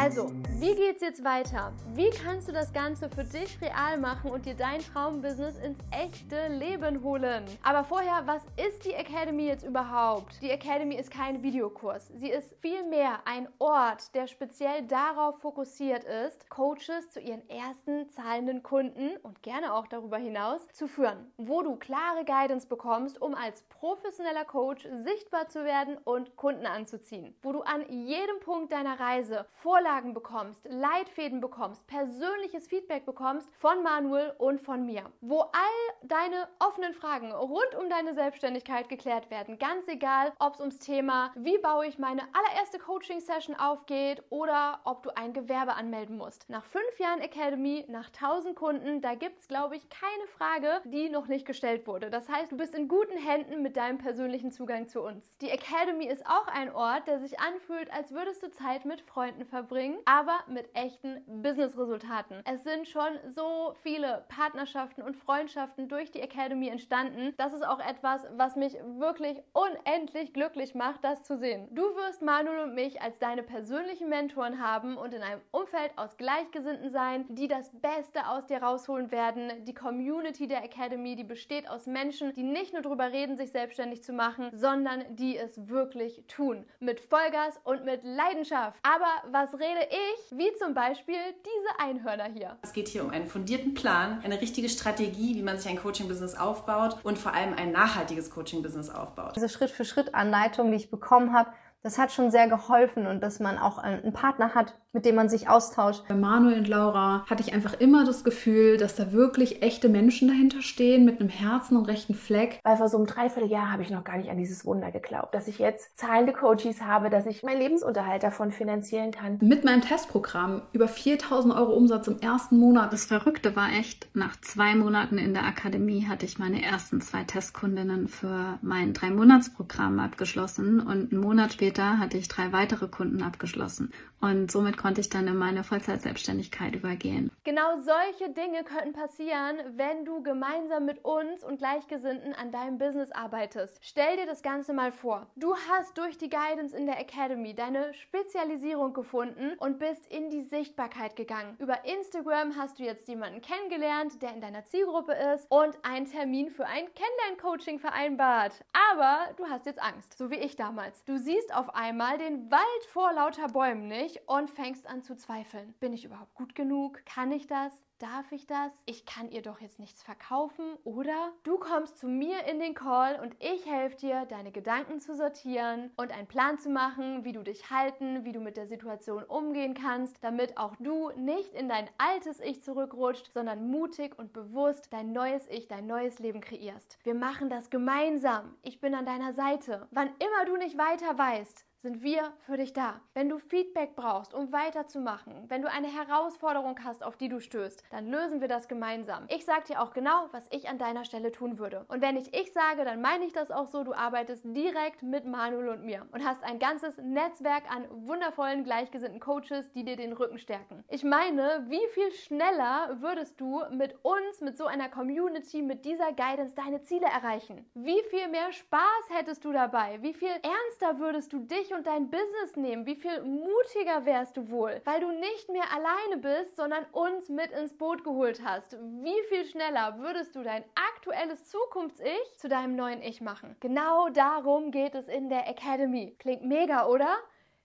Also, wie geht's jetzt weiter? Wie kannst du das Ganze für dich real machen und dir dein Traumbusiness ins echte Leben holen? Aber vorher, was ist die Academy jetzt überhaupt? Die Academy ist kein Videokurs. Sie ist vielmehr ein Ort, der speziell darauf fokussiert ist, Coaches zu ihren ersten zahlenden Kunden und gerne auch darüber hinaus zu führen, wo du klare Guidance bekommst, um als professioneller Coach sichtbar zu werden und Kunden anzuziehen, wo du an jedem Punkt deiner Reise Vorlagen Vorlagen bekommst, Leitfäden bekommst, persönliches Feedback bekommst von Manuel und von mir, wo all deine offenen Fragen rund um deine Selbstständigkeit geklärt werden. Ganz egal, ob es ums Thema, wie baue ich meine allererste Coaching-Session aufgeht oder ob du ein Gewerbe anmelden musst. Nach fünf Jahren Academy, nach 1000 Kunden, da gibt es, glaube ich, keine Frage, die noch nicht gestellt wurde. Das heißt, du bist in guten Händen mit deinem persönlichen Zugang zu uns. Die Academy ist auch ein Ort, der sich anfühlt, als würdest du Zeit mit Freunden verbringen bringen, aber mit echten Business-Resultaten. Es sind schon so viele Partnerschaften und Freundschaften durch die Academy entstanden. Das ist auch etwas, was mich wirklich unendlich glücklich macht, das zu sehen. Du wirst Manuel und mich als deine persönlichen Mentoren haben und in einem Umfeld aus Gleichgesinnten sein, die das Beste aus dir rausholen werden. Die Community der Academy, die besteht aus Menschen, die nicht nur darüber reden, sich selbstständig zu machen, sondern die es wirklich tun. Mit Vollgas und mit Leidenschaft. Aber was rede ich, wie zum Beispiel diese Einhörner hier. Es geht hier um einen fundierten Plan, eine richtige Strategie, wie man sich ein Coaching-Business aufbaut und vor allem ein nachhaltiges Coaching-Business aufbaut. Diese Schritt-für-Schritt-Anleitung, die ich bekommen habe, das hat schon sehr geholfen und dass man auch einen Partner hat, mit dem man sich austauscht. Bei Manuel und Laura hatte ich einfach immer das Gefühl, dass da wirklich echte Menschen dahinter stehen mit einem Herzen und rechten Fleck. Weil vor so einem Dreivierteljahr habe ich noch gar nicht an dieses Wunder geglaubt, dass ich jetzt zahlende Coaches habe, dass ich meinen Lebensunterhalt davon finanzieren kann. Mit meinem Testprogramm über 4000 Euro Umsatz im ersten Monat. Das Verrückte war echt, nach zwei Monaten in der Akademie hatte ich meine ersten zwei Testkundinnen für mein Drei-Monats-Programm abgeschlossen und einen Monat später hatte ich drei weitere Kunden abgeschlossen. Und somit konnte ich dann in meine Vollzeitselbstständigkeit übergehen. Genau solche Dinge könnten passieren, wenn du gemeinsam mit uns und Gleichgesinnten an deinem Business arbeitest. Stell dir das Ganze mal vor. Du hast durch die Guidance in der Academy deine Spezialisierung gefunden und bist in die Sichtbarkeit gegangen. Über Instagram hast du jetzt jemanden kennengelernt, der in deiner Zielgruppe ist und einen Termin für ein Kennenlern-Coaching vereinbart. Aber du hast jetzt Angst, so wie ich damals. Du siehst auf einmal den Wald vor lauter Bäumen nicht und fängst fängst an zu zweifeln. Bin ich überhaupt gut genug? Kann ich das? Darf ich das? Ich kann ihr doch jetzt nichts verkaufen, oder? Du kommst zu mir in den Call und ich helfe dir, deine Gedanken zu sortieren und einen Plan zu machen, wie du dich halten, wie du mit der Situation umgehen kannst, damit auch du nicht in dein altes Ich zurückrutscht, sondern mutig und bewusst dein neues Ich, dein neues Leben kreierst. Wir machen das gemeinsam. Ich bin an deiner Seite. Wann immer du nicht weiter weißt, sind wir für dich da. Wenn du Feedback brauchst, um weiterzumachen, wenn du eine Herausforderung hast, auf die du stößt, dann lösen wir das gemeinsam. Ich sage dir auch genau, was ich an deiner Stelle tun würde. Und wenn ich ich sage, dann meine ich das auch so, du arbeitest direkt mit Manuel und mir und hast ein ganzes Netzwerk an wundervollen, gleichgesinnten Coaches, die dir den Rücken stärken. Ich meine, wie viel schneller würdest du mit uns, mit so einer Community, mit dieser Guidance deine Ziele erreichen? Wie viel mehr Spaß hättest du dabei? Wie viel ernster würdest du dich dich und dein Business nehmen, wie viel mutiger wärst du wohl, weil du nicht mehr alleine bist, sondern uns mit ins Boot geholt hast. Wie viel schneller würdest du dein aktuelles Zukunfts-Ich zu deinem neuen Ich machen? Genau darum geht es in der Academy. Klingt mega, oder?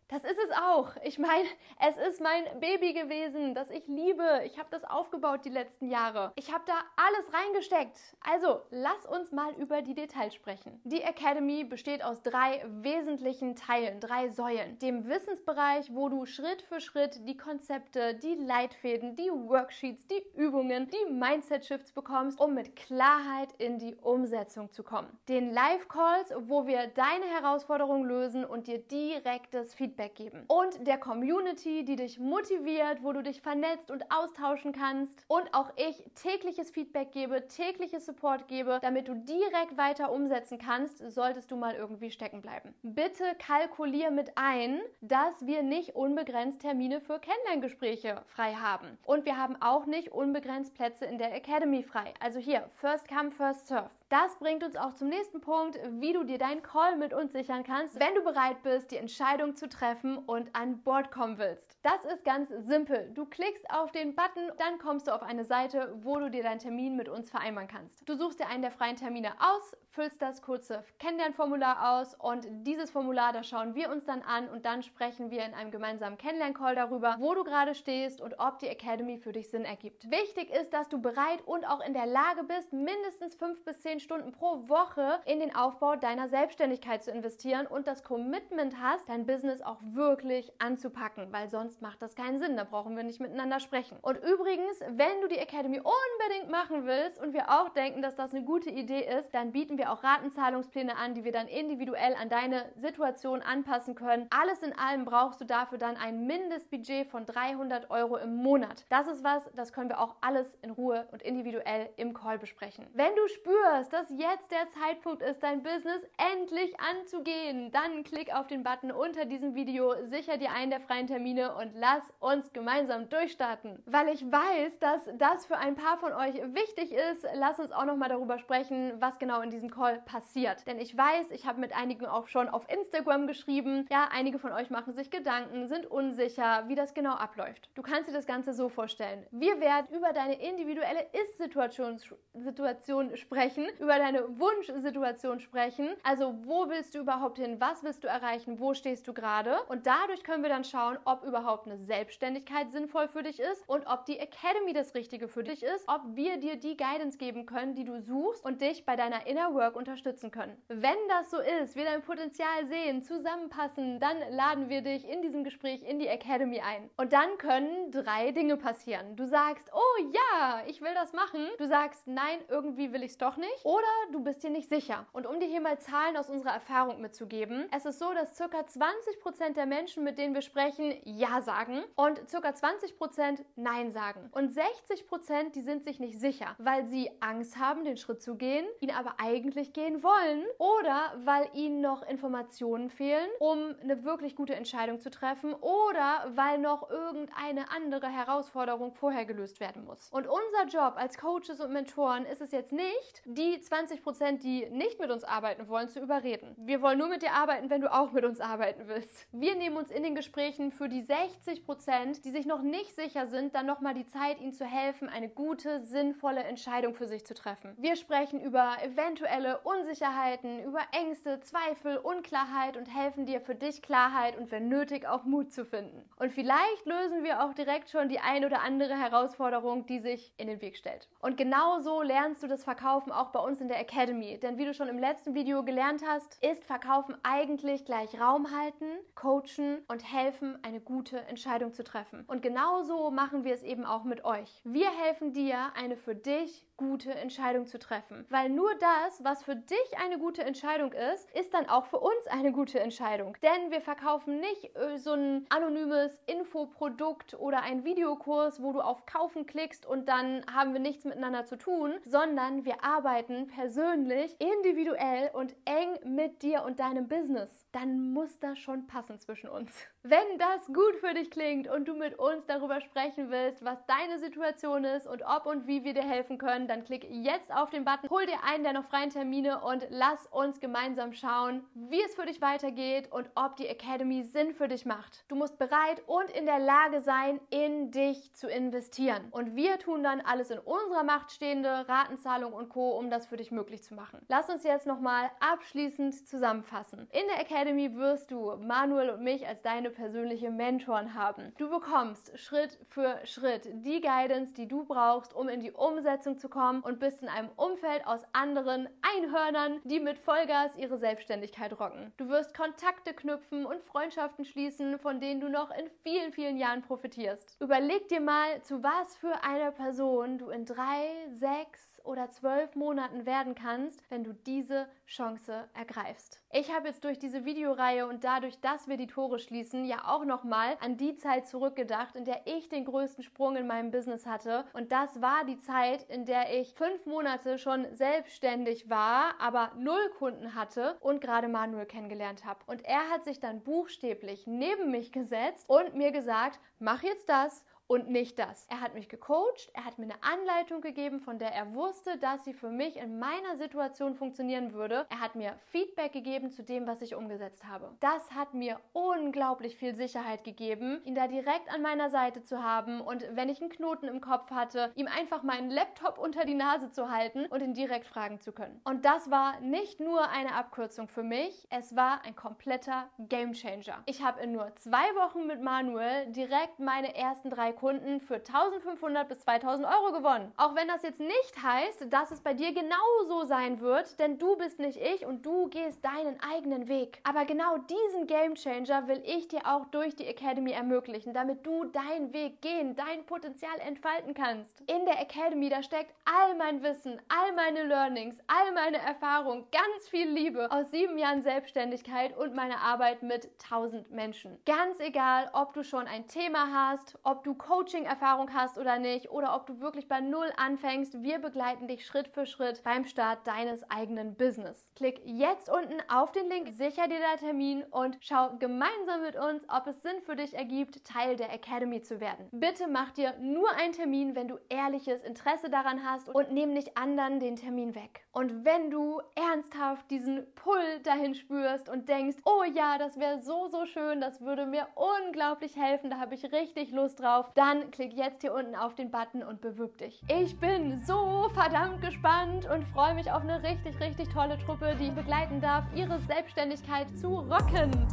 Das ist es auch. Ich meine, es ist mein Baby gewesen, das ich liebe. Ich habe das aufgebaut die letzten Jahre. Ich habe da alles reingesteckt. Also, lass uns mal über die Details sprechen. Die Academy besteht aus drei wesentlichen Teilen, drei Säulen. Dem Wissensbereich, wo du Schritt für Schritt die Konzepte, die Leitfäden, die Worksheets, die Übungen, die Mindset-Shifts bekommst, um mit Klarheit in die Umsetzung zu kommen. Den Live-Calls, wo wir deine Herausforderungen lösen und dir direktes Feedback Feedback geben. Und der Community, die dich motiviert, wo du dich vernetzt und austauschen kannst. Und auch ich tägliches Feedback gebe, tägliches Support gebe, damit du direkt weiter umsetzen kannst, solltest du mal irgendwie stecken bleiben. Bitte kalkulier mit ein, dass wir nicht unbegrenzt Termine für Kennenlerngespräche frei haben. Und wir haben auch nicht unbegrenzt Plätze in der Academy frei. Also hier, first come, first serve. Das bringt uns auch zum nächsten Punkt, wie du dir deinen Call mit uns sichern kannst, wenn du bereit bist, die Entscheidung zu treffen und an Bord kommen willst. Das ist ganz simpel. Du klickst auf den Button, dann kommst du auf eine Seite, wo du dir deinen Termin mit uns vereinbaren kannst. Du suchst dir einen der freien Termine aus, füllst das kurze Kennenlernformular aus und dieses Formular, da schauen wir uns dann an und dann sprechen wir in einem gemeinsamen Kennenlerncall darüber, wo du gerade stehst und ob die Academy für dich Sinn ergibt. Wichtig ist, dass du bereit und auch in der Lage bist, mindestens fünf bis zehn Stunden pro Woche in den Aufbau deiner Selbstständigkeit zu investieren und das Commitment hast, dein Business auch wirklich anzupacken, weil sonst macht das keinen Sinn. Da brauchen wir nicht miteinander sprechen. Und übrigens, wenn du die Academy unbedingt machen willst und wir auch denken, dass das eine gute Idee ist, dann bieten wir auch Ratenzahlungspläne an, die wir dann individuell an deine Situation anpassen können. Alles in allem brauchst du dafür dann ein Mindestbudget von 300 Euro im Monat. Das ist was, das können wir auch alles in Ruhe und individuell im Call besprechen. Wenn du spürst, dass jetzt der Zeitpunkt ist, dein Business endlich anzugehen, dann klick auf den Button unter diesem Video, sicher dir einen der freien Termine und lass uns gemeinsam durchstarten. Weil ich weiß, dass das für ein paar von euch wichtig ist, lass uns auch nochmal darüber sprechen, was genau in diesem Call passiert. Denn ich weiß, ich habe mit einigen auch schon auf Instagram geschrieben, ja, einige von euch machen sich Gedanken, sind unsicher, wie das genau abläuft. Du kannst dir das Ganze so vorstellen. Wir werden über deine individuelle Ist-Situation Situation sprechen, über deine Wunschsituation sprechen. Also wo willst du überhaupt hin? Was willst du erreichen? Wo stehst du gerade? Und dadurch können wir dann schauen, ob überhaupt eine Selbstständigkeit sinnvoll für dich ist und ob die Academy das Richtige für dich ist, ob wir dir die Guidance geben können, die du suchst und dich bei deiner Inner Work unterstützen können. Wenn das so ist, wir dein Potenzial sehen, zusammenpassen, dann laden wir dich in diesem Gespräch in die Academy ein. Und dann können drei Dinge passieren. Du sagst, oh ja, ich will das machen. Du sagst, nein, irgendwie will ich es doch nicht. Oder du bist dir nicht sicher. Und um dir hier mal Zahlen aus unserer Erfahrung mitzugeben, es ist so, dass circa 20% der Menschen, mit denen wir sprechen, Ja sagen und circa 20% Nein sagen. Und 60%, die sind sich nicht sicher, weil sie Angst haben, den Schritt zu gehen, ihn aber eigentlich gehen wollen oder weil ihnen noch Informationen fehlen, um eine wirklich gute Entscheidung zu treffen oder weil noch irgendeine andere Herausforderung vorher gelöst werden muss. Und unser Job als Coaches und Mentoren ist es jetzt nicht, die 20 Prozent, die nicht mit uns arbeiten wollen, zu überreden. Wir wollen nur mit dir arbeiten, wenn du auch mit uns arbeiten willst. Wir nehmen uns in den Gesprächen für die 60 Prozent, die sich noch nicht sicher sind, dann nochmal die Zeit, ihnen zu helfen, eine gute, sinnvolle Entscheidung für sich zu treffen. Wir sprechen über eventuelle Unsicherheiten, über Ängste, Zweifel, Unklarheit und helfen dir für dich Klarheit und wenn nötig auch Mut zu finden. Und vielleicht lösen wir auch direkt schon die ein oder andere Herausforderung, die sich in den Weg stellt. Und genauso lernst du das Verkaufen auch bei uns in der Academy. Denn wie du schon im letzten Video gelernt hast, ist Verkaufen eigentlich gleich Raum halten, coachen und helfen, eine gute Entscheidung zu treffen. Und genauso machen wir es eben auch mit euch. Wir helfen dir, eine für dich gute Entscheidung zu treffen. Weil nur das, was für dich eine gute Entscheidung ist, ist dann auch für uns eine gute Entscheidung. Denn wir verkaufen nicht äh, so ein anonymes Infoprodukt oder ein Videokurs, wo du auf Kaufen klickst und dann haben wir nichts miteinander zu tun, sondern wir arbeiten persönlich, individuell und eng mit dir und deinem Business. Dann muss das schon passen zwischen uns. Wenn das gut für dich klingt und du mit uns darüber sprechen willst, was deine Situation ist und ob und wie wir dir helfen können, dann klick jetzt auf den Button, hol dir einen der noch freien Termine und lass uns gemeinsam schauen, wie es für dich weitergeht und ob die Academy Sinn für dich macht. Du musst bereit und in der Lage sein, in dich zu investieren. Und wir tun dann alles in unserer Macht stehende, Ratenzahlung und Co., um das für dich möglich zu machen. Lass uns jetzt nochmal abschließend zusammenfassen. In der Academy wirst du Manuel und mich als deine persönliche Mentoren haben. Du bekommst Schritt für Schritt die Guidance, die du brauchst, um in die Umsetzung zu kommen kommen und bist in einem Umfeld aus anderen Einhörnern, die mit Vollgas ihre Selbstständigkeit rocken. Du wirst Kontakte knüpfen und Freundschaften schließen, von denen du noch in vielen, vielen Jahren profitierst. Überleg dir mal, zu was für einer Person du in drei, sechs, oder zwölf Monaten werden kannst, wenn du diese Chance ergreifst. Ich habe jetzt durch diese Videoreihe und dadurch, dass wir die Tore schließen, ja auch nochmal an die Zeit zurückgedacht, in der ich den größten Sprung in meinem Business hatte. Und das war die Zeit, in der ich fünf Monate schon selbstständig war, aber null Kunden hatte und gerade Manuel kennengelernt habe. Und er hat sich dann buchstäblich neben mich gesetzt und mir gesagt, mach jetzt das und nicht das. Er hat mich gecoacht, er hat mir eine Anleitung gegeben, von der er wusste, dass sie für mich in meiner Situation funktionieren würde. Er hat mir Feedback gegeben zu dem, was ich umgesetzt habe. Das hat mir unglaublich viel Sicherheit gegeben, ihn da direkt an meiner Seite zu haben und wenn ich einen Knoten im Kopf hatte, ihm einfach meinen Laptop unter die Nase zu halten und ihn direkt fragen zu können. Und das war nicht nur eine Abkürzung für mich, es war ein kompletter Gamechanger. Ich habe in nur zwei Wochen mit Manuel direkt meine ersten drei Kunden für 1500 bis 2000 Euro gewonnen. Auch wenn das jetzt nicht heißt, dass es bei dir genauso sein wird, denn du bist nicht ich und du gehst deinen eigenen Weg. Aber genau diesen Game Changer will ich dir auch durch die Academy ermöglichen, damit du deinen Weg gehen, dein Potenzial entfalten kannst. In der Academy, da steckt all mein Wissen, all meine Learnings, all meine Erfahrung, ganz viel Liebe aus sieben Jahren Selbstständigkeit und meiner Arbeit mit 1000 Menschen. Ganz egal, ob du schon ein Thema hast, ob du Coaching-Erfahrung hast oder nicht oder ob du wirklich bei Null anfängst, wir begleiten dich Schritt für Schritt beim Start deines eigenen Business. Klick jetzt unten auf den Link, sicher dir deinen Termin und schau gemeinsam mit uns, ob es Sinn für dich ergibt, Teil der Academy zu werden. Bitte mach dir nur einen Termin, wenn du ehrliches Interesse daran hast und nimm nicht anderen den Termin weg. Und wenn du ernsthaft diesen Pull dahin spürst und denkst, oh ja, das wäre so, so schön, das würde mir unglaublich helfen, da habe ich richtig Lust drauf, dann klick jetzt hier unten auf den Button und bewirb dich. Ich bin so verdammt gespannt und freue mich auf eine richtig, richtig tolle Truppe, die begleiten darf, ihre Selbstständigkeit zu rocken.